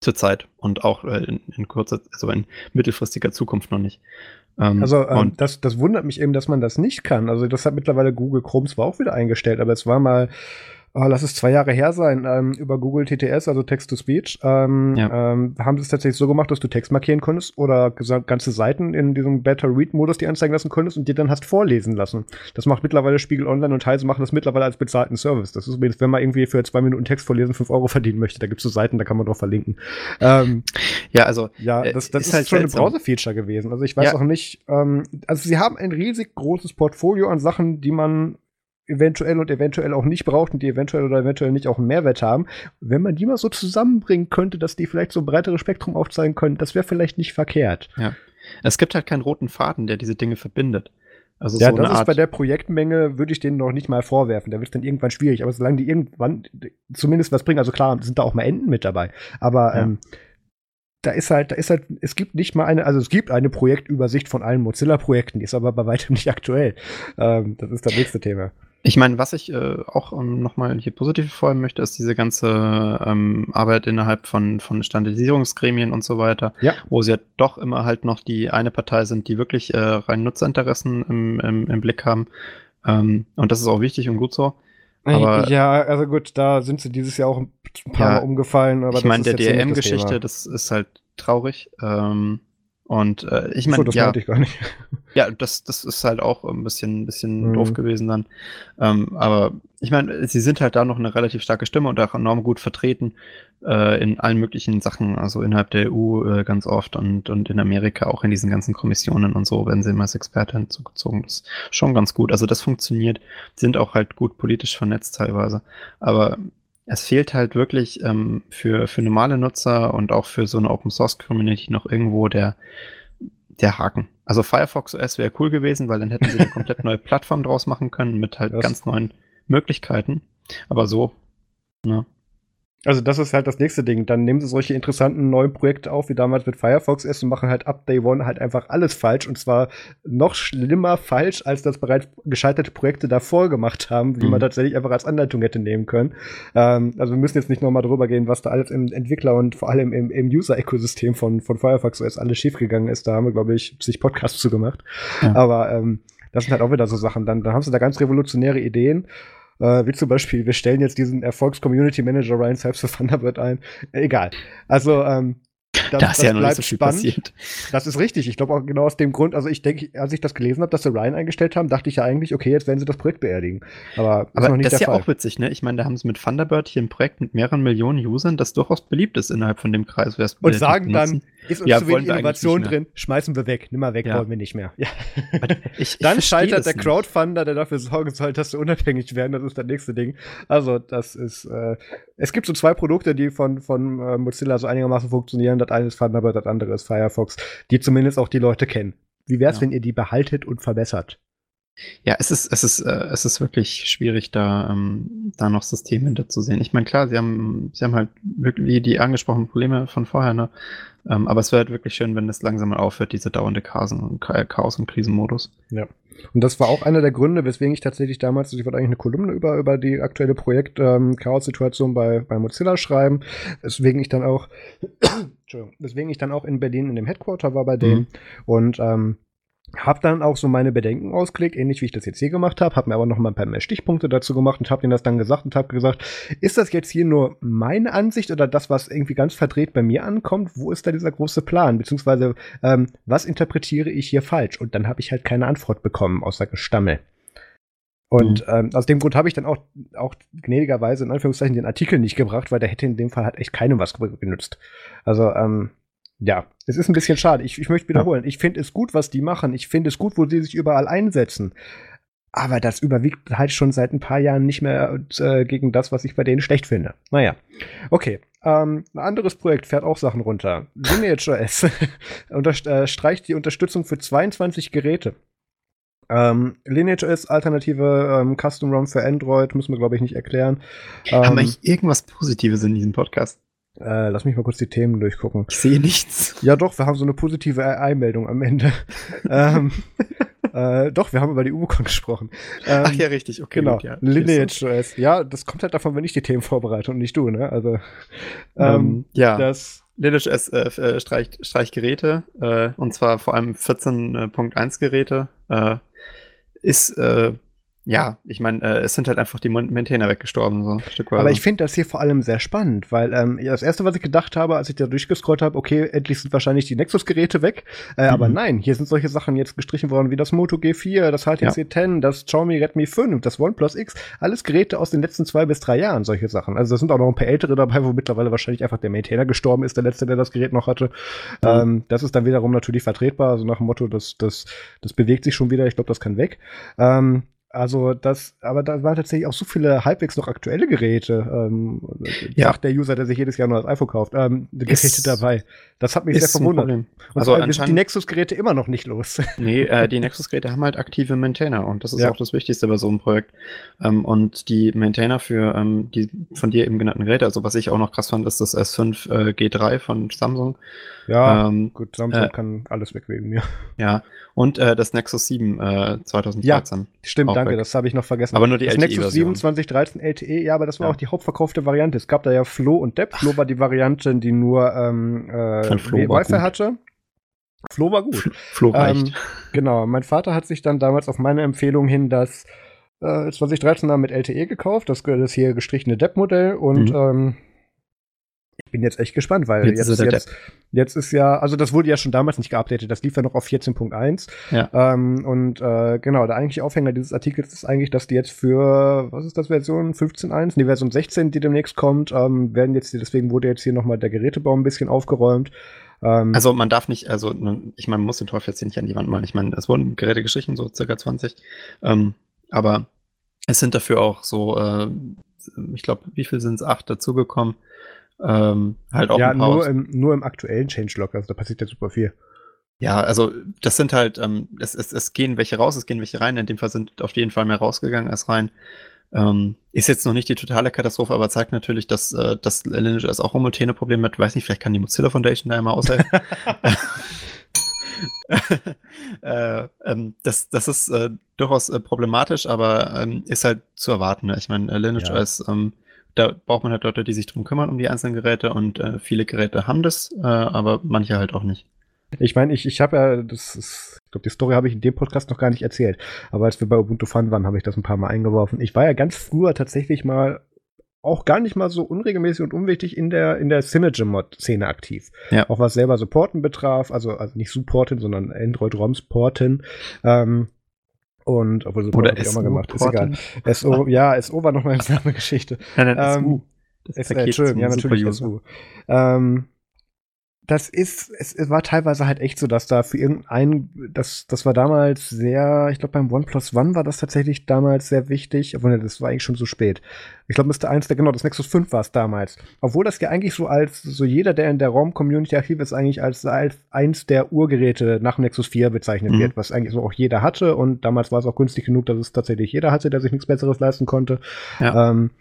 Zurzeit und auch äh, in, in kurzer, also in mittelfristiger Zukunft noch nicht. Ähm, also ähm, das, das wundert mich eben, dass man das nicht kann. Also das hat mittlerweile Google Chrome zwar auch wieder eingestellt, aber es war mal oh, lass es zwei Jahre her sein, ähm, über Google TTS, also Text-to-Speech, ähm, ja. ähm, haben sie es tatsächlich so gemacht, dass du Text markieren konntest oder ganze Seiten in diesem Better-Read-Modus die anzeigen lassen konntest und dir dann hast vorlesen lassen. Das macht mittlerweile Spiegel Online und Heise machen das mittlerweile als bezahlten Service. Das ist übrigens, wenn man irgendwie für zwei Minuten Text vorlesen fünf Euro verdienen möchte, da gibt es so Seiten, da kann man drauf verlinken. Ähm, ja, also ja, das, das ist, ist halt schon seltsam. ein Browser-Feature gewesen. Also ich weiß ja. auch nicht, ähm, also sie haben ein riesig großes Portfolio an Sachen, die man eventuell und eventuell auch nicht braucht und die eventuell oder eventuell nicht auch einen Mehrwert haben. Wenn man die mal so zusammenbringen könnte, dass die vielleicht so ein breiteres Spektrum aufzeigen können, das wäre vielleicht nicht verkehrt. Ja. Es gibt halt keinen roten Faden, der diese Dinge verbindet. Also ja, so das ist Art bei der Projektmenge, würde ich denen noch nicht mal vorwerfen. Da wird es dann irgendwann schwierig. Aber solange die irgendwann zumindest was bringen, also klar, sind da auch mal Enden mit dabei. Aber ja. ähm, da ist halt, da ist halt, es gibt nicht mal eine, also es gibt eine Projektübersicht von allen Mozilla-Projekten, die ist aber bei weitem nicht aktuell. Ähm, das ist das nächste Thema. Ich meine, was ich äh, auch ähm, nochmal hier positiv hervorheben möchte, ist diese ganze ähm, Arbeit innerhalb von, von Standardisierungsgremien und so weiter, ja. wo sie ja doch immer halt noch die eine Partei sind, die wirklich äh, rein Nutzerinteressen im, im, im Blick haben. Ähm, und das ist auch wichtig und gut so. Aber, ja, also gut, da sind sie dieses Jahr auch ein paar ja, Mal umgefallen. Aber ich meine, der DRM-Geschichte, das ist halt traurig. Ähm, und äh, ich meine, so, ja, ich gar nicht. Ja, das, das ist halt auch ein bisschen, bisschen mhm. doof gewesen dann. Ähm, aber ich meine, sie sind halt da noch eine relativ starke Stimme und auch enorm gut vertreten äh, in allen möglichen Sachen, also innerhalb der EU äh, ganz oft und, und in Amerika auch in diesen ganzen Kommissionen und so werden sie immer als Experte hinzugezogen. Das ist schon ganz gut. Also das funktioniert, sind auch halt gut politisch vernetzt teilweise. Aber es fehlt halt wirklich ähm, für, für normale Nutzer und auch für so eine Open Source Community noch irgendwo der, der Haken. Also Firefox OS wäre cool gewesen, weil dann hätten sie eine komplett neue Plattform draus machen können mit halt das. ganz neuen Möglichkeiten. Aber so, ne? Also das ist halt das nächste Ding. Dann nehmen sie solche interessanten neuen Projekte auf, wie damals mit Firefox S und machen halt ab Day One halt einfach alles falsch. Und zwar noch schlimmer falsch, als das bereits gescheiterte Projekte davor gemacht haben, die mhm. man tatsächlich einfach als Anleitung hätte nehmen können. Ähm, also wir müssen jetzt nicht nochmal drüber gehen, was da alles im Entwickler und vor allem im, im User-Ökosystem von, von Firefox OS alles schiefgegangen ist. Da haben wir, glaube ich, sich Podcasts zu gemacht. Ja. Aber ähm, das sind halt auch wieder so Sachen. Dann, dann haben sie da ganz revolutionäre Ideen. Äh, wie zum Beispiel, wir stellen jetzt diesen Erfolgs-Community Manager Ryan Selbst für Thunderbird ein. Egal. Also, ähm, das, da ist ja noch nicht so viel spannend. passiert. Das ist richtig. Ich glaube auch genau aus dem Grund, also ich denke, als ich das gelesen habe, dass sie Ryan eingestellt haben, dachte ich ja eigentlich, okay, jetzt werden sie das Projekt beerdigen. Aber, Aber noch nicht das ist ja Fall. auch witzig, ne? Ich meine, da haben sie mit Thunderbird hier ein Projekt mit mehreren Millionen Usern, das durchaus beliebt ist innerhalb von dem Kreis. Und sagen dann, ist uns ja, zu wenig Innovation drin, schmeißen wir weg, nimm mal weg, ja. wollen wir nicht mehr. Ja. Ich, ich dann scheitert der Crowdfunder, der dafür sorgen soll, dass sie unabhängig werden, das ist das nächste Ding. Also, das ist, äh, es gibt so zwei Produkte, die von, von äh, Mozilla so einigermaßen funktionieren. Das eine ist Thunderbird, das andere ist Firefox, die zumindest auch die Leute kennen. Wie wär's, ja. wenn ihr die behaltet und verbessert? Ja, es ist, es ist, äh, es ist wirklich schwierig, da, ähm, da noch Systeme hinter zu sehen. Ich meine, klar, sie haben, sie haben halt wirklich die angesprochenen Probleme von vorher, ne? Ähm, aber es wäre halt wirklich schön, wenn es langsam mal aufhört, diese dauernde Chaos- und, Chaos und Krisenmodus. Ja. Und das war auch einer der Gründe, weswegen ich tatsächlich damals, ich wollte eigentlich eine Kolumne über, über die aktuelle Projekt-Chaos-Situation ähm, bei, bei Mozilla schreiben, weswegen ich dann auch, Entschuldigung, weswegen ich dann auch in Berlin in dem Headquarter war bei denen. Mhm. Und ähm, hab dann auch so meine Bedenken ausgelegt, ähnlich wie ich das jetzt hier gemacht habe, habe mir aber noch mal ein paar mehr Stichpunkte dazu gemacht und habe ihnen das dann gesagt und habe gesagt, ist das jetzt hier nur meine Ansicht oder das, was irgendwie ganz verdreht bei mir ankommt? Wo ist da dieser große Plan? Beziehungsweise, ähm, was interpretiere ich hier falsch? Und dann habe ich halt keine Antwort bekommen, außer Gestammel. Und mhm. ähm, aus dem Grund habe ich dann auch, auch gnädigerweise in Anführungszeichen den Artikel nicht gebracht, weil der hätte in dem Fall halt echt keinem was genützt. Also, ähm, ja, es ist ein bisschen schade. Ich, ich möchte wiederholen. Ja. Ich finde es gut, was die machen. Ich finde es gut, wo sie sich überall einsetzen. Aber das überwiegt halt schon seit ein paar Jahren nicht mehr äh, gegen das, was ich bei denen schlecht finde. Naja. Okay. Ähm, ein anderes Projekt fährt auch Sachen runter. Lineage.js äh, streicht die Unterstützung für 22 Geräte. Ähm, Lineage.js Alternative ähm, Custom ROM für Android, müssen wir, glaube ich, nicht erklären. Ähm, Haben wir ähm, irgendwas Positives in diesem Podcast? Äh, lass mich mal kurz die Themen durchgucken. Ich sehe nichts. Ja, doch, wir haben so eine positive AI-Meldung am Ende. ähm, äh, doch, wir haben über die Ubicon gesprochen. Ähm, Ach ja, richtig, okay. Genau, gut, ja. Lineage.js. Ja, das kommt halt davon, wenn ich die Themen vorbereite und nicht du, ne? Also, ähm, ähm, ja. Das, Lineage S äh, äh, streicht, streicht Geräte, äh, und zwar vor allem 14.1 Geräte. Äh, ist äh, ja, ich meine, äh, es sind halt einfach die Maintainer weggestorben, so ein Stück weit. Aber ich finde das hier vor allem sehr spannend, weil ähm, das erste, was ich gedacht habe, als ich da durchgescrollt habe, okay, endlich sind wahrscheinlich die Nexus-Geräte weg. Äh, mhm. Aber nein, hier sind solche Sachen jetzt gestrichen worden wie das Moto G4, das HTC ja. 10, das Xiaomi Redmi 5, das OnePlus X. Alles Geräte aus den letzten zwei bis drei Jahren, solche Sachen. Also da sind auch noch ein paar ältere dabei, wo mittlerweile wahrscheinlich einfach der Maintainer gestorben ist, der letzte, der das Gerät noch hatte. Mhm. Ähm, das ist dann wiederum natürlich vertretbar, also nach dem Motto, das, das, das bewegt sich schon wieder, ich glaube, das kann weg. Ähm, also das, aber da waren tatsächlich auch so viele halbwegs noch aktuelle Geräte. Ähm, ja. Sagt der User, der sich jedes Jahr nur das iPhone kauft, ähm, Geräte dabei. Das hat mich sehr verwundert. Und also zwar sind die Nexus-Geräte immer noch nicht los. Nee, äh, die Nexus-Geräte haben halt aktive Maintainer und das ist ja. auch das Wichtigste bei so einem Projekt. Ähm, und die Maintainer für ähm, die von dir eben genannten Geräte, also was ich auch noch krass fand, ist das S5 äh, G3 von Samsung. Ja, ähm, gut, Samsung äh, kann alles weg wegen mir. Ja, und äh, das Nexus 7 äh, 2013. Ja, stimmt, danke, weg. das habe ich noch vergessen. Aber nur die das LTE Nexus 7 2013 LTE, ja, aber das war ja. auch die hauptverkaufte Variante. Es gab da ja Flo und Depp. Flo war die Variante, die nur ähm, äh, Wi-Fi hatte. Flo war gut. Flo reicht. Ähm, genau, mein Vater hat sich dann damals auf meine Empfehlung hin das äh, 2013 dann mit LTE gekauft, das, das hier gestrichene Depp-Modell und mhm. ähm, ich bin jetzt echt gespannt, weil jetzt, jetzt, ist, jetzt, jetzt, ist ja, also das wurde ja schon damals nicht geupdatet, das lief ja noch auf 14.1. Ja. Ähm, und äh, genau, der eigentliche Aufhänger dieses Artikels ist eigentlich, dass die jetzt für, was ist das, Version 15.1? Die Version 16, die demnächst kommt, ähm, werden jetzt, deswegen wurde jetzt hier nochmal der Gerätebaum ein bisschen aufgeräumt. Ähm, also man darf nicht, also ich meine, man muss den Teufel jetzt hier nicht an die Wand malen. Ich meine, es wurden Geräte gestrichen, so circa 20. Ähm, aber es sind dafür auch so, äh, ich glaube, wie viel sind es? Acht dazugekommen. Ähm, halt auch ja, nur im, nur im aktuellen Changelog, also da passiert ja super viel. Ja, also das sind halt, ähm, es, es, es gehen welche raus, es gehen welche rein. In dem Fall sind auf jeden Fall mehr rausgegangen als rein. Ähm, ist jetzt noch nicht die totale Katastrophe, aber zeigt natürlich, dass, äh, dass Lineage es auch homogene Probleme hat. Weiß nicht, vielleicht kann die Mozilla Foundation da immer aushelfen. äh, ähm, das, das ist äh, durchaus äh, problematisch, aber ähm, ist halt zu erwarten. Ne? Ich meine, Lineage ja. OS ähm, da braucht man halt Leute, die sich drum kümmern, um die einzelnen Geräte und äh, viele Geräte haben das, äh, aber manche halt auch nicht. Ich meine, ich, ich habe ja, das ist, ich glaube, die Story habe ich in dem Podcast noch gar nicht erzählt, aber als wir bei Ubuntu Fun waren, habe ich das ein paar Mal eingeworfen. Ich war ja ganz früher tatsächlich mal auch gar nicht mal so unregelmäßig und unwichtig in der, in der Synergy-Mod-Szene aktiv. Ja. Auch was selber Supporten betraf, also, also nicht Supporten, sondern Android-ROMs porten. Ähm, und obwohl so Oder ich auch mal gemacht, ist egal. SO, ja, SO war nochmal eine Geschichte. Nein, nein, ähm, SU. Das ist, äh, Entschuldigung, ja, natürlich SU. Ähm, das ist, es, es, war teilweise halt echt so, dass da für irgendeinen, das, das war damals sehr, ich glaube beim OnePlus One war das tatsächlich damals sehr wichtig, obwohl das war eigentlich schon so spät. Ich glaube, Mr. Eins, der, genau, das Nexus 5 war es damals. Obwohl das ja eigentlich so als, so jeder, der in der ROM-Community aktiv ist, eigentlich als, als eins der Urgeräte nach Nexus 4 bezeichnet mhm. wird, was eigentlich so auch jeder hatte und damals war es auch günstig genug, dass es tatsächlich jeder hatte, der sich nichts Besseres leisten konnte. Ja. Ähm,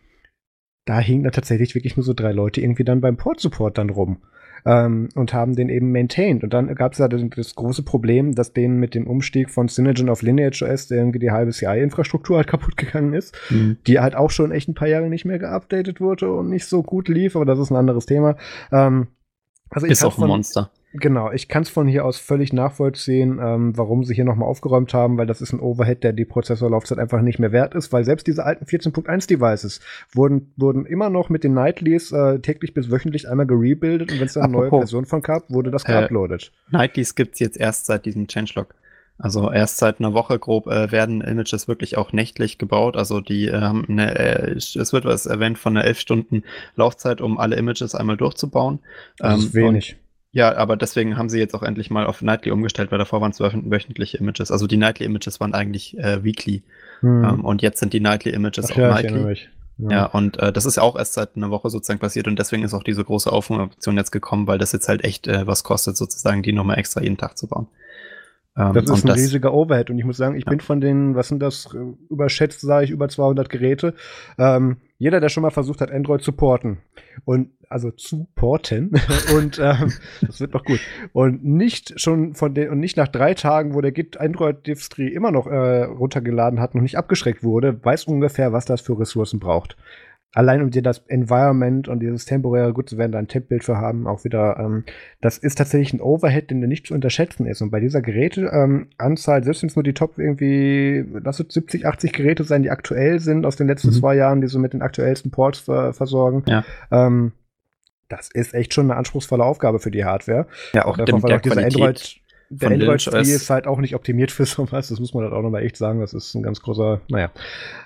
da hingen da tatsächlich wirklich nur so drei Leute irgendwie dann beim Port-Support dann rum ähm, und haben den eben maintained. Und dann gab es ja das, große Problem, dass denen mit dem Umstieg von Synergen auf Lineage OS irgendwie die halbe CI-Infrastruktur halt kaputt gegangen ist, mhm. die halt auch schon echt ein paar Jahre nicht mehr geupdatet wurde und nicht so gut lief, aber das ist ein anderes Thema. Ähm, also ist auch ein Monster. Genau, ich kann es von hier aus völlig nachvollziehen, ähm, warum sie hier nochmal aufgeräumt haben, weil das ist ein Overhead, der die Prozessorlaufzeit einfach nicht mehr wert ist, weil selbst diese alten 14.1 Devices wurden, wurden immer noch mit den Nightlies äh, täglich bis wöchentlich einmal gerebuildet und wenn es eine neue Version von gab, wurde das äh, geuploadet. Nightlies gibt's jetzt erst seit diesem Changelog. Also erst seit einer Woche grob äh, werden Images wirklich auch nächtlich gebaut. Also die äh, haben eine, äh, es wird was erwähnt von einer elf Stunden Laufzeit, um alle Images einmal durchzubauen. Das ist ähm, wenig. Ja, aber deswegen haben sie jetzt auch endlich mal auf Nightly umgestellt, weil davor waren es wöchentliche Images. Also die Nightly Images waren eigentlich äh, weekly. Hm. Ähm, und jetzt sind die Nightly Images Ach, auch ja, Nightly. Ja. ja, und äh, das ist ja auch erst seit einer Woche sozusagen passiert und deswegen ist auch diese große Aufrufoption jetzt gekommen, weil das jetzt halt echt äh, was kostet, sozusagen die nochmal extra jeden Tag zu bauen. Ähm, das ist ein das, riesiger Overhead und ich muss sagen, ich ja. bin von den, was sind das, überschätzt sage ich, über 200 Geräte. Ähm, jeder, der schon mal versucht hat, Android zu porten und also zu porten und ähm, das wird noch gut und nicht schon von den und nicht nach drei Tagen, wo der Git Android Distri immer noch äh, runtergeladen hat, noch nicht abgeschreckt wurde, weiß ungefähr, was das für Ressourcen braucht. Allein um dir das Environment und dieses temporäre, gut, sie werden da ein Tippbild für haben, auch wieder, ähm, das ist tatsächlich ein Overhead, den nicht zu unterschätzen ist. Und bei dieser Geräteanzahl, ähm, selbst wenn es nur die Top irgendwie, lass es 70, 80 Geräte sein, die aktuell sind aus den letzten mhm. zwei Jahren, die so mit den aktuellsten Ports ver versorgen, ja. ähm, das ist echt schon eine anspruchsvolle Aufgabe für die Hardware. Ja, auch, der auch diese Android der Android-Spiel ist halt auch nicht optimiert für sowas. Das muss man halt auch nochmal echt sagen. Das ist ein ganz großer, naja.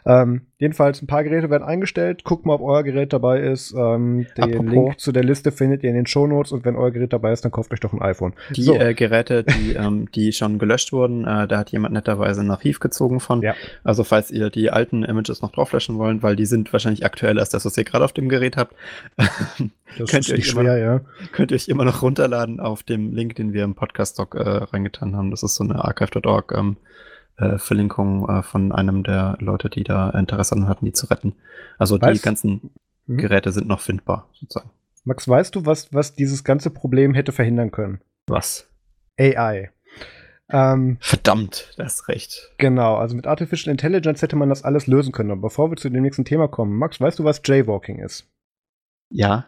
Ähm, jedenfalls, ein paar Geräte werden eingestellt. Guckt mal, ob euer Gerät dabei ist. Ähm, den Apropos. Link zu der Liste findet ihr in den Shownotes und wenn euer Gerät dabei ist, dann kauft euch doch ein iPhone. Die so. äh, Geräte, die, ähm, die schon gelöscht wurden, äh, da hat jemand netterweise ein Archiv gezogen von. Ja. Also falls ihr die alten Images noch drauf löschen wollt, weil die sind wahrscheinlich aktueller als das, was ihr gerade auf dem Gerät habt. Das könnt, ihr schwer, immer, ja. könnt ihr euch immer noch runterladen auf dem Link, den wir im Podcast-Doc äh, reingetan haben. Das ist so eine archive.org ähm, äh, Verlinkung äh, von einem der Leute, die da Interesse an hatten, die zu retten. Also weißt, die ganzen hm? Geräte sind noch findbar, sozusagen. Max, weißt du, was, was dieses ganze Problem hätte verhindern können? Was? AI. Ähm, Verdammt, das ist recht. Genau, also mit Artificial Intelligence hätte man das alles lösen können. Aber bevor wir zu dem nächsten Thema kommen, Max, weißt du, was Jaywalking ist? Ja.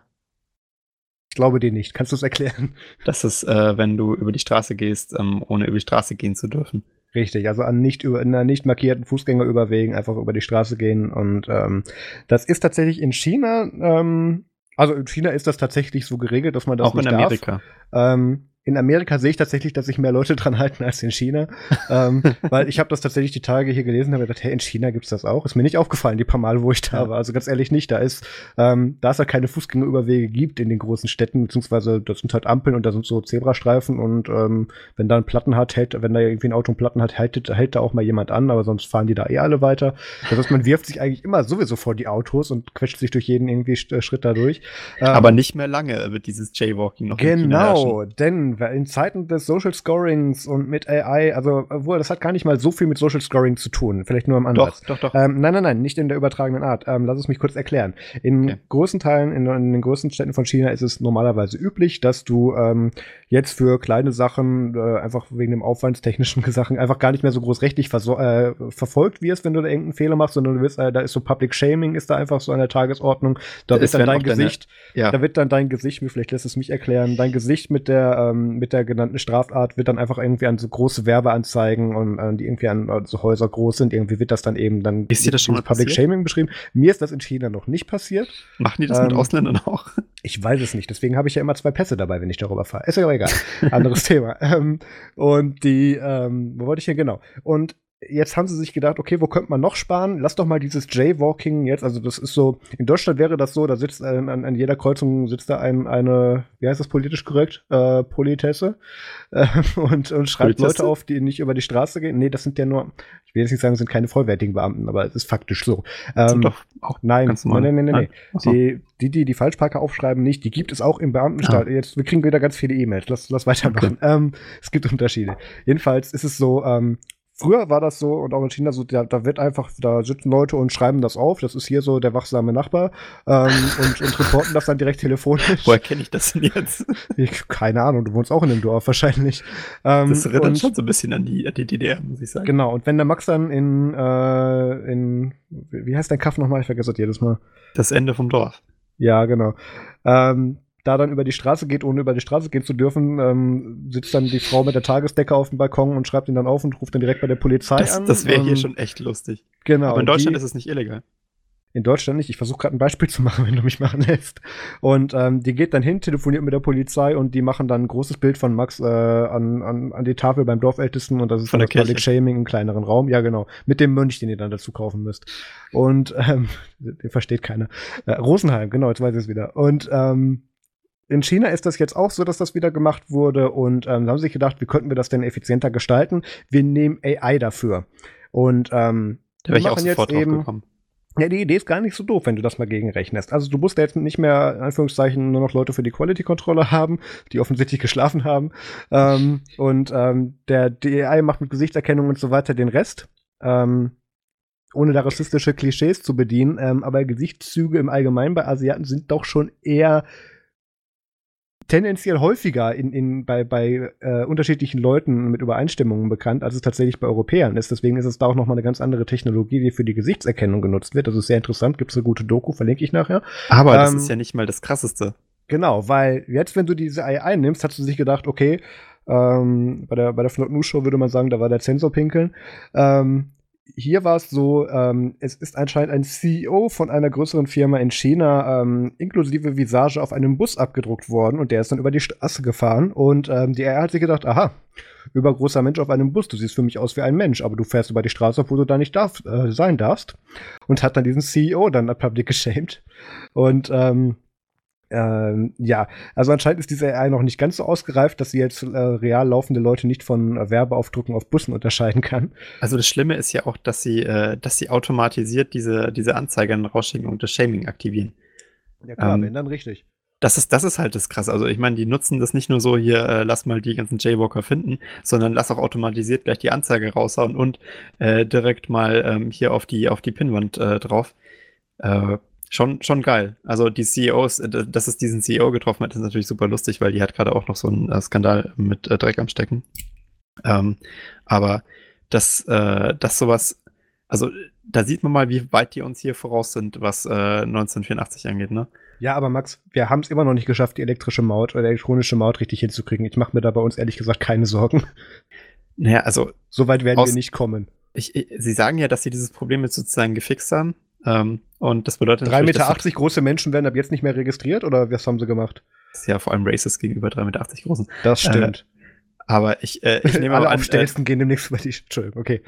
Ich glaube dir nicht. Kannst du es erklären? Das ist, äh, wenn du über die Straße gehst, ähm, ohne über die Straße gehen zu dürfen. Richtig, also an nicht über, in einer nicht markierten Fußgängerüberwegen einfach über die Straße gehen. Und ähm, das ist tatsächlich in China, ähm, also in China ist das tatsächlich so geregelt, dass man das Auch nicht in Amerika. Darf. Ähm, in Amerika sehe ich tatsächlich, dass sich mehr Leute dran halten als in China. ähm, weil ich habe das tatsächlich die Tage hier gelesen und habe gedacht, hey, in China gibt's das auch. Ist mir nicht aufgefallen, die paar Mal, wo ich da war. Also ganz ehrlich nicht. Da ist, ähm, da es ja keine Fußgängerüberwege gibt in den großen Städten, beziehungsweise das sind halt Ampeln und da sind so Zebrastreifen und ähm, wenn da ein Platten hat, hält, wenn da irgendwie ein Auto einen Platten hat, hält, hält da auch mal jemand an, aber sonst fahren die da eh alle weiter. Das heißt, man wirft sich eigentlich immer sowieso vor die Autos und quetscht sich durch jeden irgendwie Schritt da durch. Ähm, aber nicht mehr lange wird dieses Jaywalking noch Genau, denn in Zeiten des Social Scorings und mit AI, also obwohl das hat gar nicht mal so viel mit Social Scoring zu tun, vielleicht nur am Ansatz. Doch, doch, doch. Ähm, nein, nein, nein, nicht in der übertragenen Art. Ähm, lass es mich kurz erklären. In okay. großen Teilen, in, in, den größten Städten von China ist es normalerweise üblich, dass du ähm, jetzt für kleine Sachen, äh, einfach wegen dem aufwandstechnischen Sachen, einfach gar nicht mehr so groß rechtlich äh, verfolgt wirst, wenn du da irgendeinen Fehler machst, sondern du wirst, äh, da ist so Public Shaming, ist da einfach so an der Tagesordnung. Da wird dann dein Gesicht, deine, ja. da wird dann dein Gesicht, vielleicht lässt es mich erklären, dein Gesicht mit der, ähm, mit der genannten Strafart wird dann einfach irgendwie an so große Werbeanzeigen und äh, die irgendwie an äh, so Häuser groß sind, irgendwie wird das dann eben dann ist dir das schon mal Public passiert? Shaming beschrieben. Mir ist das in China noch nicht passiert. Machen die das ähm, mit Ausländern auch? Ich weiß es nicht. Deswegen habe ich ja immer zwei Pässe dabei, wenn ich darüber fahre. Ist aber egal. Anderes Thema. Ähm, und die, ähm, wo wollte ich hier genau? Und jetzt haben sie sich gedacht, okay, wo könnte man noch sparen? Lass doch mal dieses Jaywalking jetzt, also das ist so, in Deutschland wäre das so, da sitzt an, an jeder Kreuzung sitzt da ein, eine, wie heißt das politisch korrekt? Äh, Politesse äh, und, und schreibt Politesse? Leute auf, die nicht über die Straße gehen. Nee, das sind ja nur, ich will jetzt nicht sagen, sind keine vollwertigen Beamten, aber es ist faktisch so. Ähm, doch auch nein, nein, nein, nein, nein. So. Die, die, die die Falschparker aufschreiben, nicht, die gibt es auch im Beamtenstaat. Ah. Jetzt, wir kriegen wieder ganz viele E-Mails. Lass, lass weitermachen. Okay. Ähm, es gibt Unterschiede. Jedenfalls ist es so, ähm, Früher war das so und auch in China so, da, da wird einfach, da sitzen Leute und schreiben das auf. Das ist hier so der wachsame Nachbar ähm, und, und reporten das dann direkt telefonisch. Woher kenne ich das denn jetzt? Ich, keine Ahnung, du wohnst auch in dem Dorf wahrscheinlich. Ähm, das erinnert und, schon so ein bisschen an die, an die DDR, muss ich sagen. Genau, und wenn der Max dann in, äh, in wie heißt dein Kaff nochmal? Ich vergesse das jedes Mal. Das Ende vom Dorf. Ja, genau. Ähm, da dann über die Straße geht, ohne über die Straße gehen zu dürfen, ähm, sitzt dann die Frau mit der Tagesdecke auf dem Balkon und schreibt ihn dann auf und ruft dann direkt bei der Polizei das, an. Das wäre hier ähm, schon echt lustig. Genau. Aber in Deutschland die, ist es nicht illegal. In Deutschland nicht. Ich versuche gerade ein Beispiel zu machen, wenn du mich machen lässt. Und ähm, die geht dann hin, telefoniert mit der Polizei und die machen dann ein großes Bild von Max äh, an, an, an die Tafel beim Dorfältesten und das ist von dann der das Public Shaming im kleineren Raum. Ja, genau. Mit dem Mönch, den ihr dann dazu kaufen müsst. Und ähm, den versteht keiner. Äh, Rosenheim, genau, jetzt weiß ich es wieder. Und ähm, in China ist das jetzt auch so, dass das wieder gemacht wurde und ähm, haben sich gedacht, wie könnten wir das denn effizienter gestalten? Wir nehmen AI dafür. Und ähm, da wäre ich auch sofort jetzt eben, gekommen. Ja, die Idee ist gar nicht so doof, wenn du das mal gegenrechnest. Also du musst ja jetzt nicht mehr, in Anführungszeichen, nur noch Leute für die Quality-Kontrolle haben, die offensichtlich geschlafen haben. Ähm, und ähm, der AI macht mit Gesichtserkennung und so weiter den Rest. Ähm, ohne da rassistische Klischees zu bedienen. Ähm, aber Gesichtszüge im Allgemeinen bei Asiaten sind doch schon eher tendenziell häufiger in, in, bei, bei äh, unterschiedlichen Leuten mit Übereinstimmungen bekannt, als es tatsächlich bei Europäern ist. Deswegen ist es da auch nochmal eine ganz andere Technologie, die für die Gesichtserkennung genutzt wird. Das ist sehr interessant, gibt es eine gute Doku, verlinke ich nachher. Aber ähm, das ist ja nicht mal das Krasseste. Genau, weil jetzt, wenn du diese AI nimmst, hast du sich gedacht, okay, ähm, bei der, bei der Flot News Show würde man sagen, da war der Sensor pinkeln. Ähm, hier war es so, ähm, es ist anscheinend ein CEO von einer größeren Firma in China ähm, inklusive Visage auf einem Bus abgedruckt worden und der ist dann über die Straße gefahren und ähm, die AI hat sich gedacht, aha, übergroßer Mensch auf einem Bus, du siehst für mich aus wie ein Mensch, aber du fährst über die Straße, obwohl du da nicht darf, äh, sein darfst und hat dann diesen CEO dann public geschämt und ähm, ähm, ja, also anscheinend ist diese AI noch nicht ganz so ausgereift, dass sie jetzt äh, real laufende Leute nicht von äh, Werbeaufdrucken auf Bussen unterscheiden kann. Also das Schlimme ist ja auch, dass sie, äh, dass sie automatisiert diese, diese Anzeigen rausschicken und das Shaming aktivieren. Ja klar, ähm, wenn dann richtig. Das ist, das ist halt das krass. Also ich meine, die nutzen das nicht nur so hier, äh, lass mal die ganzen Jaywalker finden, sondern lass auch automatisiert gleich die Anzeige raushauen und äh, direkt mal ähm, hier auf die, auf die Pinnwand äh, drauf. Äh, Schon, schon geil. Also die CEOs, äh, dass es diesen CEO getroffen hat, ist natürlich super lustig, weil die hat gerade auch noch so einen äh, Skandal mit äh, Dreck am Stecken. Ähm, aber dass, äh, dass sowas, also da sieht man mal, wie weit die uns hier voraus sind, was äh, 1984 angeht, ne? Ja, aber Max, wir haben es immer noch nicht geschafft, die elektrische Maut oder elektronische Maut richtig hinzukriegen. Ich mache mir da bei uns ehrlich gesagt keine Sorgen. Naja, also. Soweit werden wir nicht kommen. Ich, ich, Sie sagen ja, dass Sie dieses Problem jetzt sozusagen gefixt haben. Ähm, und das bedeutet 3,80 Meter große Menschen werden ab jetzt nicht mehr registriert oder was haben sie gemacht? Das ist ja vor allem racist gegenüber 3,80 Meter großen. Das stimmt. Äh, aber ich, äh, ich nehme Alle an, Aufstellsten äh, gehen demnächst über die. Entschuldigung, okay.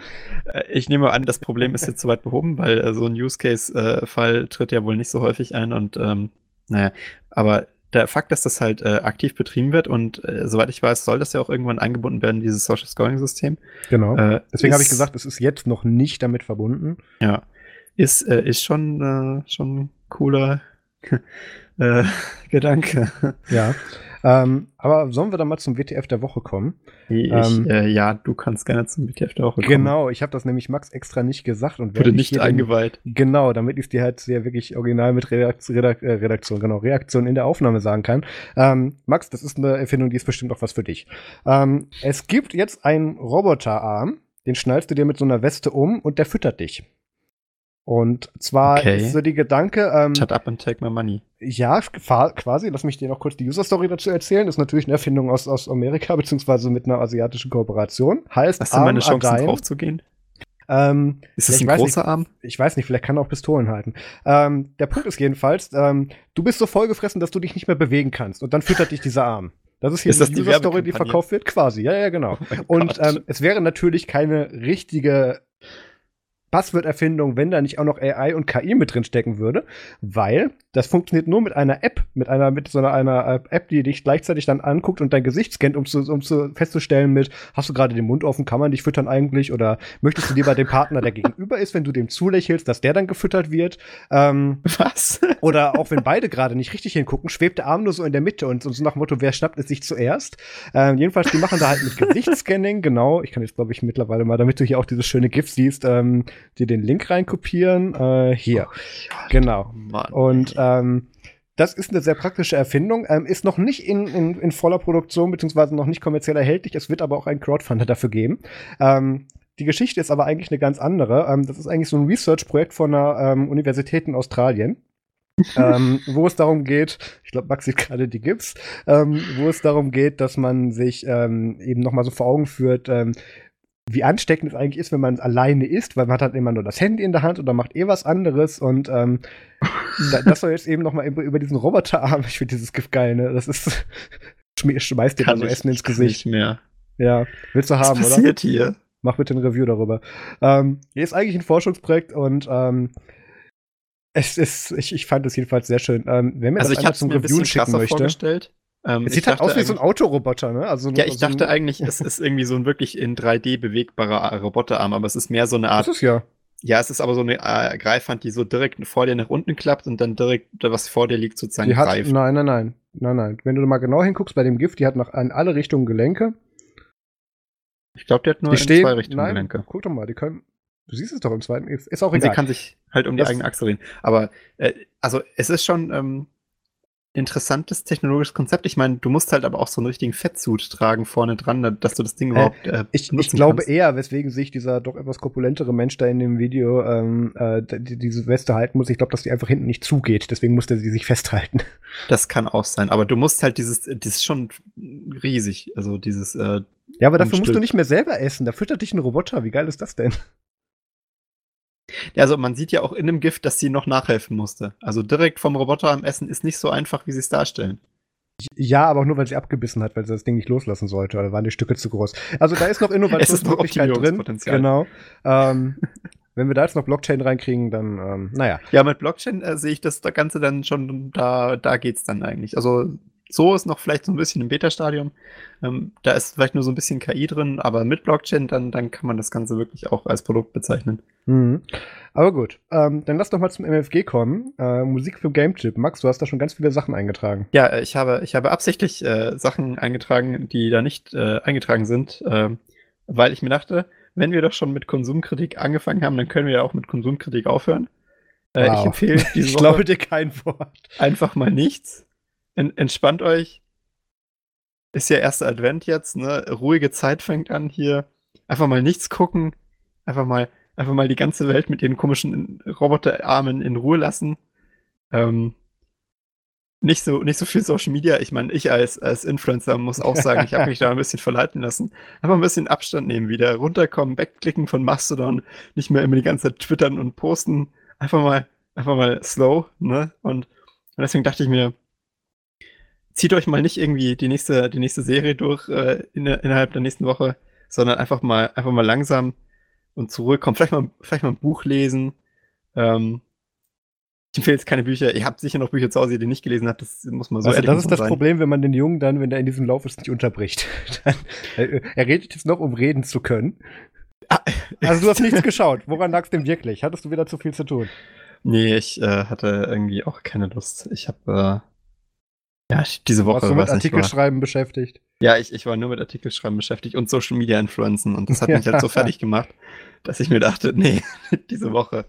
Äh, ich nehme an, das Problem ist jetzt soweit behoben, weil äh, so ein Use Case-Fall tritt ja wohl nicht so häufig ein und ähm, naja, aber der Fakt, dass das halt äh, aktiv betrieben wird und äh, soweit ich weiß, soll das ja auch irgendwann eingebunden werden, dieses Social Scoring System. Genau. Äh, Deswegen habe ich gesagt, es ist jetzt noch nicht damit verbunden. Ja ist, äh, ist schon, äh, schon cooler äh, Gedanke. Ja. Ähm, aber sollen wir dann mal zum WTF der Woche kommen? Ich, ähm, äh, ja, du kannst gerne zum WTF der Woche kommen. Genau, ich habe das nämlich Max extra nicht gesagt und wurde nicht eingeweiht. Den, genau, damit ich dir halt sehr wirklich original mit Redaktion, äh, Redaktion, genau, Reaktion in der Aufnahme sagen kann. Ähm, Max, das ist eine Erfindung, die ist bestimmt auch was für dich. Ähm, es gibt jetzt einen Roboterarm, den schnallst du dir mit so einer Weste um und der füttert dich. Und zwar okay. ist so die Gedanke. Ähm, Shut up and take my money. Ja, quasi. Lass mich dir noch kurz die User-Story dazu erzählen. Das ist natürlich eine Erfindung aus, aus Amerika, beziehungsweise mit einer asiatischen Kooperation. Heißt, Hast du meine Chance, draufzugehen? Ähm, ist das ein großer nicht, Arm? Ich weiß nicht, vielleicht kann er auch Pistolen halten. Ähm, der Punkt ist jedenfalls, ähm, du bist so vollgefressen, dass du dich nicht mehr bewegen kannst. Und dann füttert dich dieser Arm. Das ist hier ist die User-Story, die verkauft wird, quasi. Ja, ja, genau. Oh und ähm, es wäre natürlich keine richtige Buzzword-Erfindung, wenn da nicht auch noch AI und KI mit drin stecken würde, weil das funktioniert nur mit einer App, mit einer, mit so einer, einer App, die dich gleichzeitig dann anguckt und dein Gesicht scannt, um zu, um zu festzustellen mit, hast du gerade den Mund offen, kann man dich füttern eigentlich oder möchtest du lieber den Partner, der gegenüber ist, wenn du dem zulächelst, dass der dann gefüttert wird? Ähm, Was? Oder auch wenn beide gerade nicht richtig hingucken, schwebt der Arm nur so in der Mitte und, und so nach dem Motto, wer schnappt es sich zuerst? Ähm, jedenfalls, die machen da halt mit Gesichtsscanning, genau. Ich kann jetzt, glaube ich, mittlerweile mal, damit du hier auch dieses schöne GIF siehst, ähm, dir den Link reinkopieren. Äh, hier. Oh, genau. Mann, und ähm, das ist eine sehr praktische Erfindung, ähm, ist noch nicht in, in, in voller Produktion, beziehungsweise noch nicht kommerziell erhältlich. Es wird aber auch einen Crowdfunder dafür geben. Ähm, die Geschichte ist aber eigentlich eine ganz andere. Ähm, das ist eigentlich so ein Research-Projekt von einer ähm, Universität in Australien. ähm, wo es darum geht, ich glaube, Max sieht gerade die Gips, ähm, wo es darum geht, dass man sich ähm, eben noch mal so vor Augen führt, ähm, wie ansteckend es eigentlich ist, wenn man alleine ist, weil man hat halt immer nur das Handy in der Hand oder macht eh was anderes und ähm, das soll jetzt eben noch mal über diesen Roboterarm, ich finde dieses Gift geil, ne? Das ist schmeißt dir da so Essen ins Gesicht. Nicht mehr. Ja, willst du haben, was passiert oder? hier? Mach bitte ein Review darüber. Ähm, hier ist eigentlich ein Forschungsprojekt und ähm, es ist, ich, ich fand es jedenfalls sehr schön. Ähm, wenn mir also das ich zum Review schicken möchte. Vorgestellt. Ähm, es sieht halt aus wie so ein Autoroboter, ne? Also, ja, ich also dachte eigentlich, es ist irgendwie so ein wirklich in 3D bewegbarer Roboterarm, aber es ist mehr so eine Art. Das ist ja. Ja, es ist aber so eine äh, Greifhand, die so direkt vor dir nach unten klappt und dann direkt, was vor dir liegt, sozusagen die hat, greift. Nein, nein, nein. Nein, nein. Wenn du mal genau hinguckst bei dem Gift, die hat nach in alle Richtungen Gelenke. Ich glaube, die hat nur die in stehen, zwei Richtungen nein, Gelenke. Guck doch mal, die können. Du siehst es doch im zweiten. Ist, ist auch egal. Und sie kann sich halt um die das eigene Achse drehen. Aber äh, also es ist schon ähm, interessantes technologisches Konzept. Ich meine, du musst halt aber auch so einen richtigen Fettsuit tragen vorne dran, dass du das Ding äh, überhaupt. Äh, ich, ich glaube kannst. eher, weswegen sich dieser doch etwas korpulentere Mensch da in dem Video ähm, äh, die, diese Weste halten muss. Ich glaube, dass die einfach hinten nicht zugeht. Deswegen musste sie sich festhalten. Das kann auch sein. Aber du musst halt dieses, das ist schon riesig. Also dieses. Äh, ja, aber dafür musst du nicht mehr selber essen. Da füttert dich ein Roboter. Wie geil ist das denn? Ja, also man sieht ja auch in dem Gift, dass sie noch nachhelfen musste. Also direkt vom Roboter am Essen ist nicht so einfach, wie sie es darstellen. Ja, aber auch nur, weil sie abgebissen hat, weil sie das Ding nicht loslassen sollte. Oder waren die Stücke zu groß? Also da ist noch Innovationsmöglichkeit drin. Genau. Ähm, wenn wir da jetzt noch Blockchain reinkriegen, dann, ähm, naja. Ja, mit Blockchain äh, sehe ich das Ganze dann schon, da, da geht's dann eigentlich. Also so ist noch vielleicht so ein bisschen im Beta-Stadium. Ähm, da ist vielleicht nur so ein bisschen KI drin, aber mit Blockchain, dann, dann kann man das Ganze wirklich auch als Produkt bezeichnen. Mhm. Aber gut, ähm, dann lass doch mal zum MFG kommen. Äh, Musik für Game Chip. Max, du hast da schon ganz viele Sachen eingetragen. Ja, ich habe, ich habe absichtlich äh, Sachen eingetragen, die da nicht äh, eingetragen sind, äh, weil ich mir dachte, wenn wir doch schon mit Konsumkritik angefangen haben, dann können wir ja auch mit Konsumkritik aufhören. Äh, wow. Ich empfehle diese Ich glaube dir kein Wort. Einfach mal nichts entspannt euch. Ist ja erster Advent jetzt, ne? Ruhige Zeit fängt an hier. Einfach mal nichts gucken. Einfach mal, einfach mal die ganze Welt mit ihren komischen Roboterarmen in Ruhe lassen. Ähm, nicht so, nicht so viel Social Media. Ich meine, ich als, als Influencer muss auch sagen, ich habe mich da ein bisschen verleiten lassen. Einfach ein bisschen Abstand nehmen wieder. Runterkommen, wegklicken von Mastodon. Nicht mehr immer die ganze Zeit twittern und posten. Einfach mal, einfach mal slow, ne? Und, und deswegen dachte ich mir, zieht euch mal nicht irgendwie die nächste, die nächste Serie durch äh, in, innerhalb der nächsten Woche, sondern einfach mal, einfach mal langsam und zurückkommen. Vielleicht mal, vielleicht mal ein Buch lesen. Ähm, ich empfehle jetzt keine Bücher. Ihr habt sicher noch Bücher zu Hause, die ihr nicht gelesen habt. Das muss man so Also das ist das sein. Problem, wenn man den Jungen dann, wenn er in diesem Lauf ist, nicht unterbricht. Dann, äh, er redet jetzt noch, um reden zu können. Ah, also du hast nichts geschaut. Woran lag es denn wirklich? Hattest du wieder zu viel zu tun? Nee, ich äh, hatte irgendwie auch keine Lust. Ich habe ja, diese Woche. Warst du mit Artikelschreiben beschäftigt? Ja, ich, ich war nur mit Artikelschreiben beschäftigt und Social Media Influenzen und das hat mich halt so fertig gemacht, dass ich mir dachte, nee, diese Woche,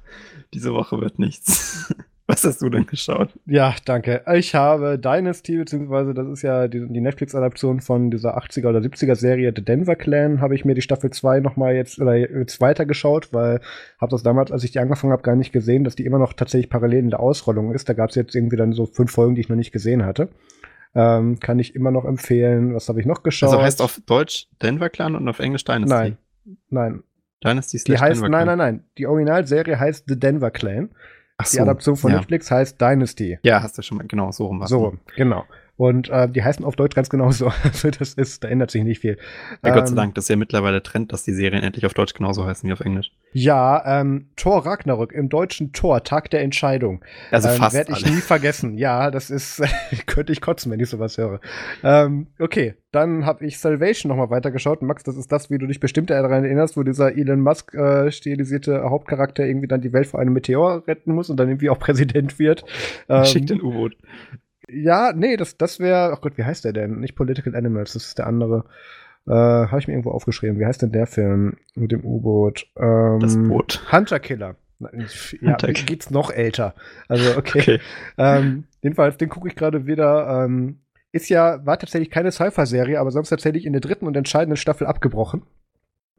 diese Woche wird nichts. Was hast du denn geschaut? Ja, danke. Ich habe Dynasty, beziehungsweise das ist ja die, die Netflix-Adaption von dieser 80er oder 70er Serie The Denver Clan, habe ich mir die Staffel 2 nochmal jetzt oder jetzt weitergeschaut, weil habe das damals, als ich die angefangen habe, gar nicht gesehen, dass die immer noch tatsächlich parallel in der Ausrollung ist. Da gab es jetzt irgendwie dann so fünf Folgen, die ich noch nicht gesehen hatte. Ähm, kann ich immer noch empfehlen. Was habe ich noch geschaut? Also heißt auf Deutsch Denver Clan und auf Englisch Dynasty? Nein, nein. Dynasty die heißt, Denver nein, nein, nein. Die Originalserie heißt The Denver Clan. Ach so, die Adaption von ja. Netflix heißt Dynasty. Ja, hast du schon mal, genau, so rum. So, genau. Und äh, die heißen auf Deutsch ganz genauso. Also das ist, da ändert sich nicht viel. Ja, ähm, Gott sei ähm, Dank, das ist ja mittlerweile Trend, dass die Serien endlich auf Deutsch genauso heißen wie auf Englisch. Ja, ähm, Thor Ragnarök im deutschen Tor, Tag der Entscheidung. Also ähm, fast Werde ich alle. nie vergessen. Ja, das ist, könnte ich kotzen, wenn ich sowas höre. Ähm, okay, dann habe ich Salvation nochmal weitergeschaut. Max, das ist das, wie du dich bestimmt daran erinnerst, wo dieser Elon Musk äh, stilisierte Hauptcharakter irgendwie dann die Welt vor einem Meteor retten muss und dann irgendwie auch Präsident wird. Ähm, Schickt ein U-Boot. Ja, nee, das, das wäre, ach Gott, wie heißt der denn? Nicht Political Animals, das ist der andere. Äh, Habe ich mir irgendwo aufgeschrieben. Wie heißt denn der Film mit dem U-Boot? Ähm, das Boot. Hunter Killer. Ja, geht's noch älter. Also, okay. okay. Ähm, jedenfalls, den gucke ich gerade wieder. Ähm, ist ja, war tatsächlich keine Sci-Fi-Serie, aber sonst tatsächlich in der dritten und entscheidenden Staffel abgebrochen.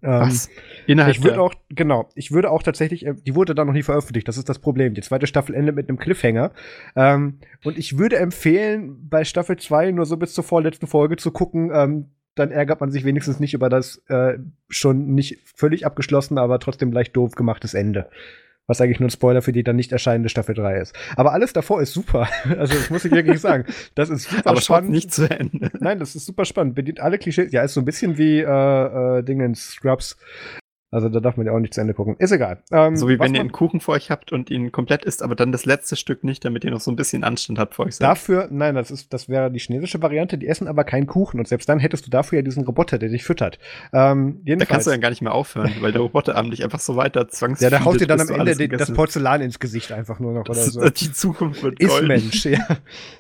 Ähm, Was? Innerhalb ich würde auch, genau, ich würde auch tatsächlich, äh, die wurde dann noch nie veröffentlicht, das ist das Problem. Die zweite Staffel endet mit einem Cliffhanger. Ähm, und ich würde empfehlen, bei Staffel 2 nur so bis zur vorletzten Folge zu gucken, ähm, dann ärgert man sich wenigstens nicht über das äh, schon nicht völlig abgeschlossene, aber trotzdem leicht doof gemachtes Ende was eigentlich nur ein Spoiler für die dann nicht erscheinende Staffel 3 ist. Aber alles davor ist super. Also, das muss ich wirklich sagen. Das ist super Aber spannend. nicht zu Ende. Nein, das ist super spannend. Bedient alle Klischees. Ja, ist so ein bisschen wie äh, äh, Dingens Scrubs. Also da darf man ja auch nicht zu Ende gucken. Ist egal. Ähm, so wie wenn ihr einen Kuchen vor euch habt und ihn komplett isst, aber dann das letzte Stück nicht, damit ihr noch so ein bisschen Anstand habt vor euch selbst. Dafür, nein, das ist, das wäre die chinesische Variante. Die essen aber keinen Kuchen und selbst dann hättest du dafür ja diesen Roboter, der dich füttert. Ähm, jedenfalls. Da kannst du dann gar nicht mehr aufhören, weil der Roboterarm dich einfach so weiter zwangsläufig. Ja, der haut dir dann am Ende den, das Porzellan ins Gesicht einfach nur noch das, oder so. Die Zukunft wird Ist Mensch, ja.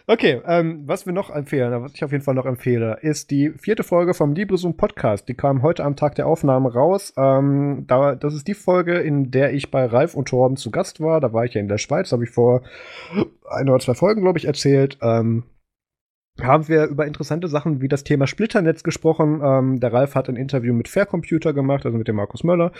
Okay, ähm, was wir noch empfehlen, was ich auf jeden Fall noch empfehle, ist die vierte Folge vom Librosum Podcast. Die kam heute am Tag der Aufnahme raus. Ähm, da, das ist die Folge, in der ich bei Ralf und Torben zu Gast war. Da war ich ja in der Schweiz, habe ich vor ein oder zwei Folgen, glaube ich, erzählt. Ähm, haben wir über interessante Sachen wie das Thema Splitternetz gesprochen. Ähm, der Ralf hat ein Interview mit Faircomputer gemacht, also mit dem Markus Möller.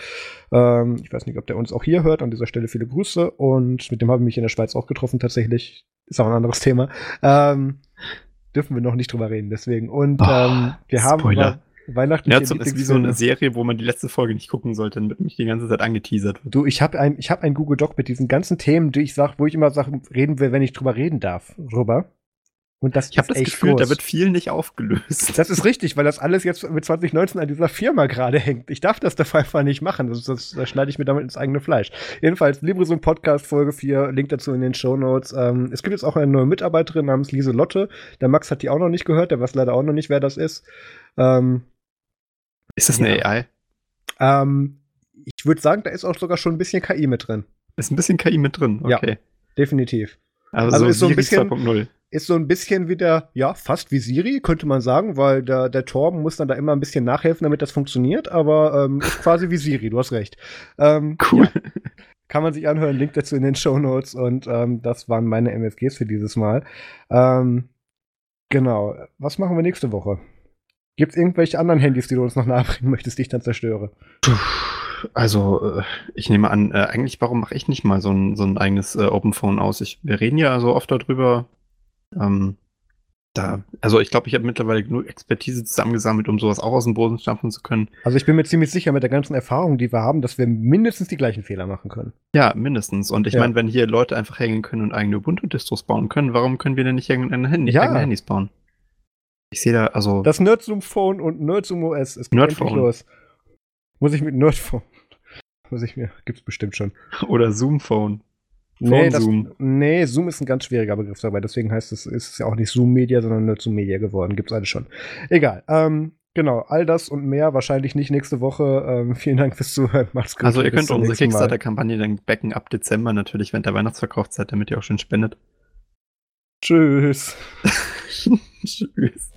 Ähm, ich weiß nicht, ob der uns auch hier hört. An dieser Stelle viele Grüße. Und mit dem habe ich mich in der Schweiz auch getroffen, tatsächlich. Ist auch ein anderes Thema. Ähm, dürfen wir noch nicht drüber reden, deswegen. Und oh, ähm, wir Spoiler. Weihnachten ja, zum, ist wie so eine Serie, wo man die letzte Folge nicht gucken sollte, damit mich die ganze Zeit angeteasert wird. Du, ich habe ein, ich hab ein Google Doc mit diesen ganzen Themen, die ich sag, wo ich immer sage, reden wir, wenn ich drüber reden darf, drüber. Und das ich habe das Gefühl, groß. da wird viel nicht aufgelöst. Das ist richtig, weil das alles jetzt mit 2019 an dieser Firma gerade hängt. Ich darf das dafür einfach nicht machen. Das, das, das schneide ich mir damit ins eigene Fleisch. Jedenfalls, Librisum Podcast Folge 4, Link dazu in den Show Notes. Ähm, es gibt jetzt auch eine neue Mitarbeiterin namens Lise Lotte. Der Max hat die auch noch nicht gehört, der weiß leider auch noch nicht, wer das ist. Ähm, ist das eine ja. AI? Ähm, ich würde sagen, da ist auch sogar schon ein bisschen KI mit drin. Ist ein bisschen KI mit drin, okay. Ja, definitiv. Also, also so ist so ein bisschen 2.0 ist so ein bisschen wieder, ja, fast wie Siri, könnte man sagen, weil der, der Torben muss dann da immer ein bisschen nachhelfen, damit das funktioniert, aber ähm, ist quasi wie Siri, du hast recht. Ähm, cool. Ja, kann man sich anhören, Link dazu in den Show Notes und ähm, das waren meine MFGs für dieses Mal. Ähm, genau, was machen wir nächste Woche? Gibt es irgendwelche anderen Handys, die du uns noch nahebringen möchtest, die ich dann zerstöre? Also, äh, ich nehme an, äh, eigentlich, warum mache ich nicht mal so ein, so ein eigenes äh, Open Phone aus? Ich, wir reden ja so oft darüber, ähm, da, also ich glaube, ich habe mittlerweile genug Expertise zusammengesammelt, um sowas auch aus dem Boden stampfen zu können. Also ich bin mir ziemlich sicher mit der ganzen Erfahrung, die wir haben, dass wir mindestens die gleichen Fehler machen können. Ja, mindestens. Und ich ja. meine, wenn hier Leute einfach hängen können und eigene Ubuntu-Distros bauen können, warum können wir denn nicht irgendeine Handy, ja. eigene Handys bauen? Ich sehe da, also. Das Nerdzoom Phone und Nerdzoom OS. Es geht Nerdphone. los. Muss ich mit Nerdphone. Muss ich mir, gibt's bestimmt schon. Oder Zoom Phone. Nee, das, Zoom. nee, Zoom ist ein ganz schwieriger Begriff dabei. Deswegen heißt es, ist es ja auch nicht Zoom Media, sondern nur Zoom Media geworden. Gibt's alles schon. Egal. Ähm, genau, all das und mehr wahrscheinlich nicht nächste Woche. Ähm, vielen Dank fürs Zuhören. Macht's gut. Also ihr könnt unsere Kickstarter-Kampagne dann backen ab Dezember natürlich während der Weihnachtsverkaufszeit, damit ihr auch schön spendet. Tschüss. Tschüss.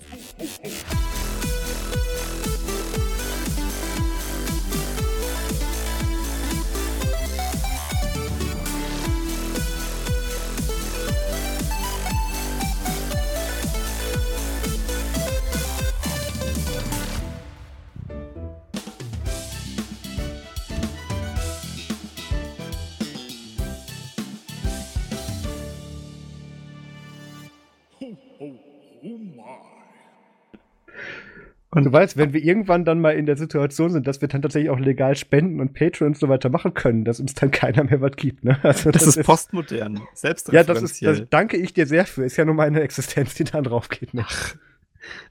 Und du weißt, wenn wir irgendwann dann mal in der Situation sind, dass wir dann tatsächlich auch legal spenden und Patreon und so weiter machen können, dass uns dann keiner mehr was gibt. Ne? Also das, das ist postmodern, selbstreferenziell. Ja, das ist, das danke ich dir sehr für. Ist ja nur meine Existenz, die da drauf geht. Ne? Ach,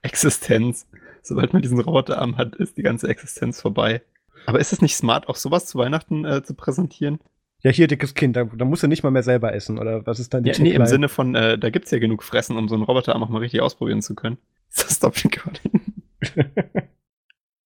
Existenz. Sobald man diesen Roboterarm hat, ist die ganze Existenz vorbei. Aber ist es nicht smart, auch sowas zu Weihnachten äh, zu präsentieren? Ja, hier dickes Kind, da, da musst du nicht mal mehr selber essen, oder was ist dann die ja, Nee, im Sinne von, äh, da gibt's ja genug Fressen, um so einen Roboterarm auch mal richtig ausprobieren zu können. Stop Recording.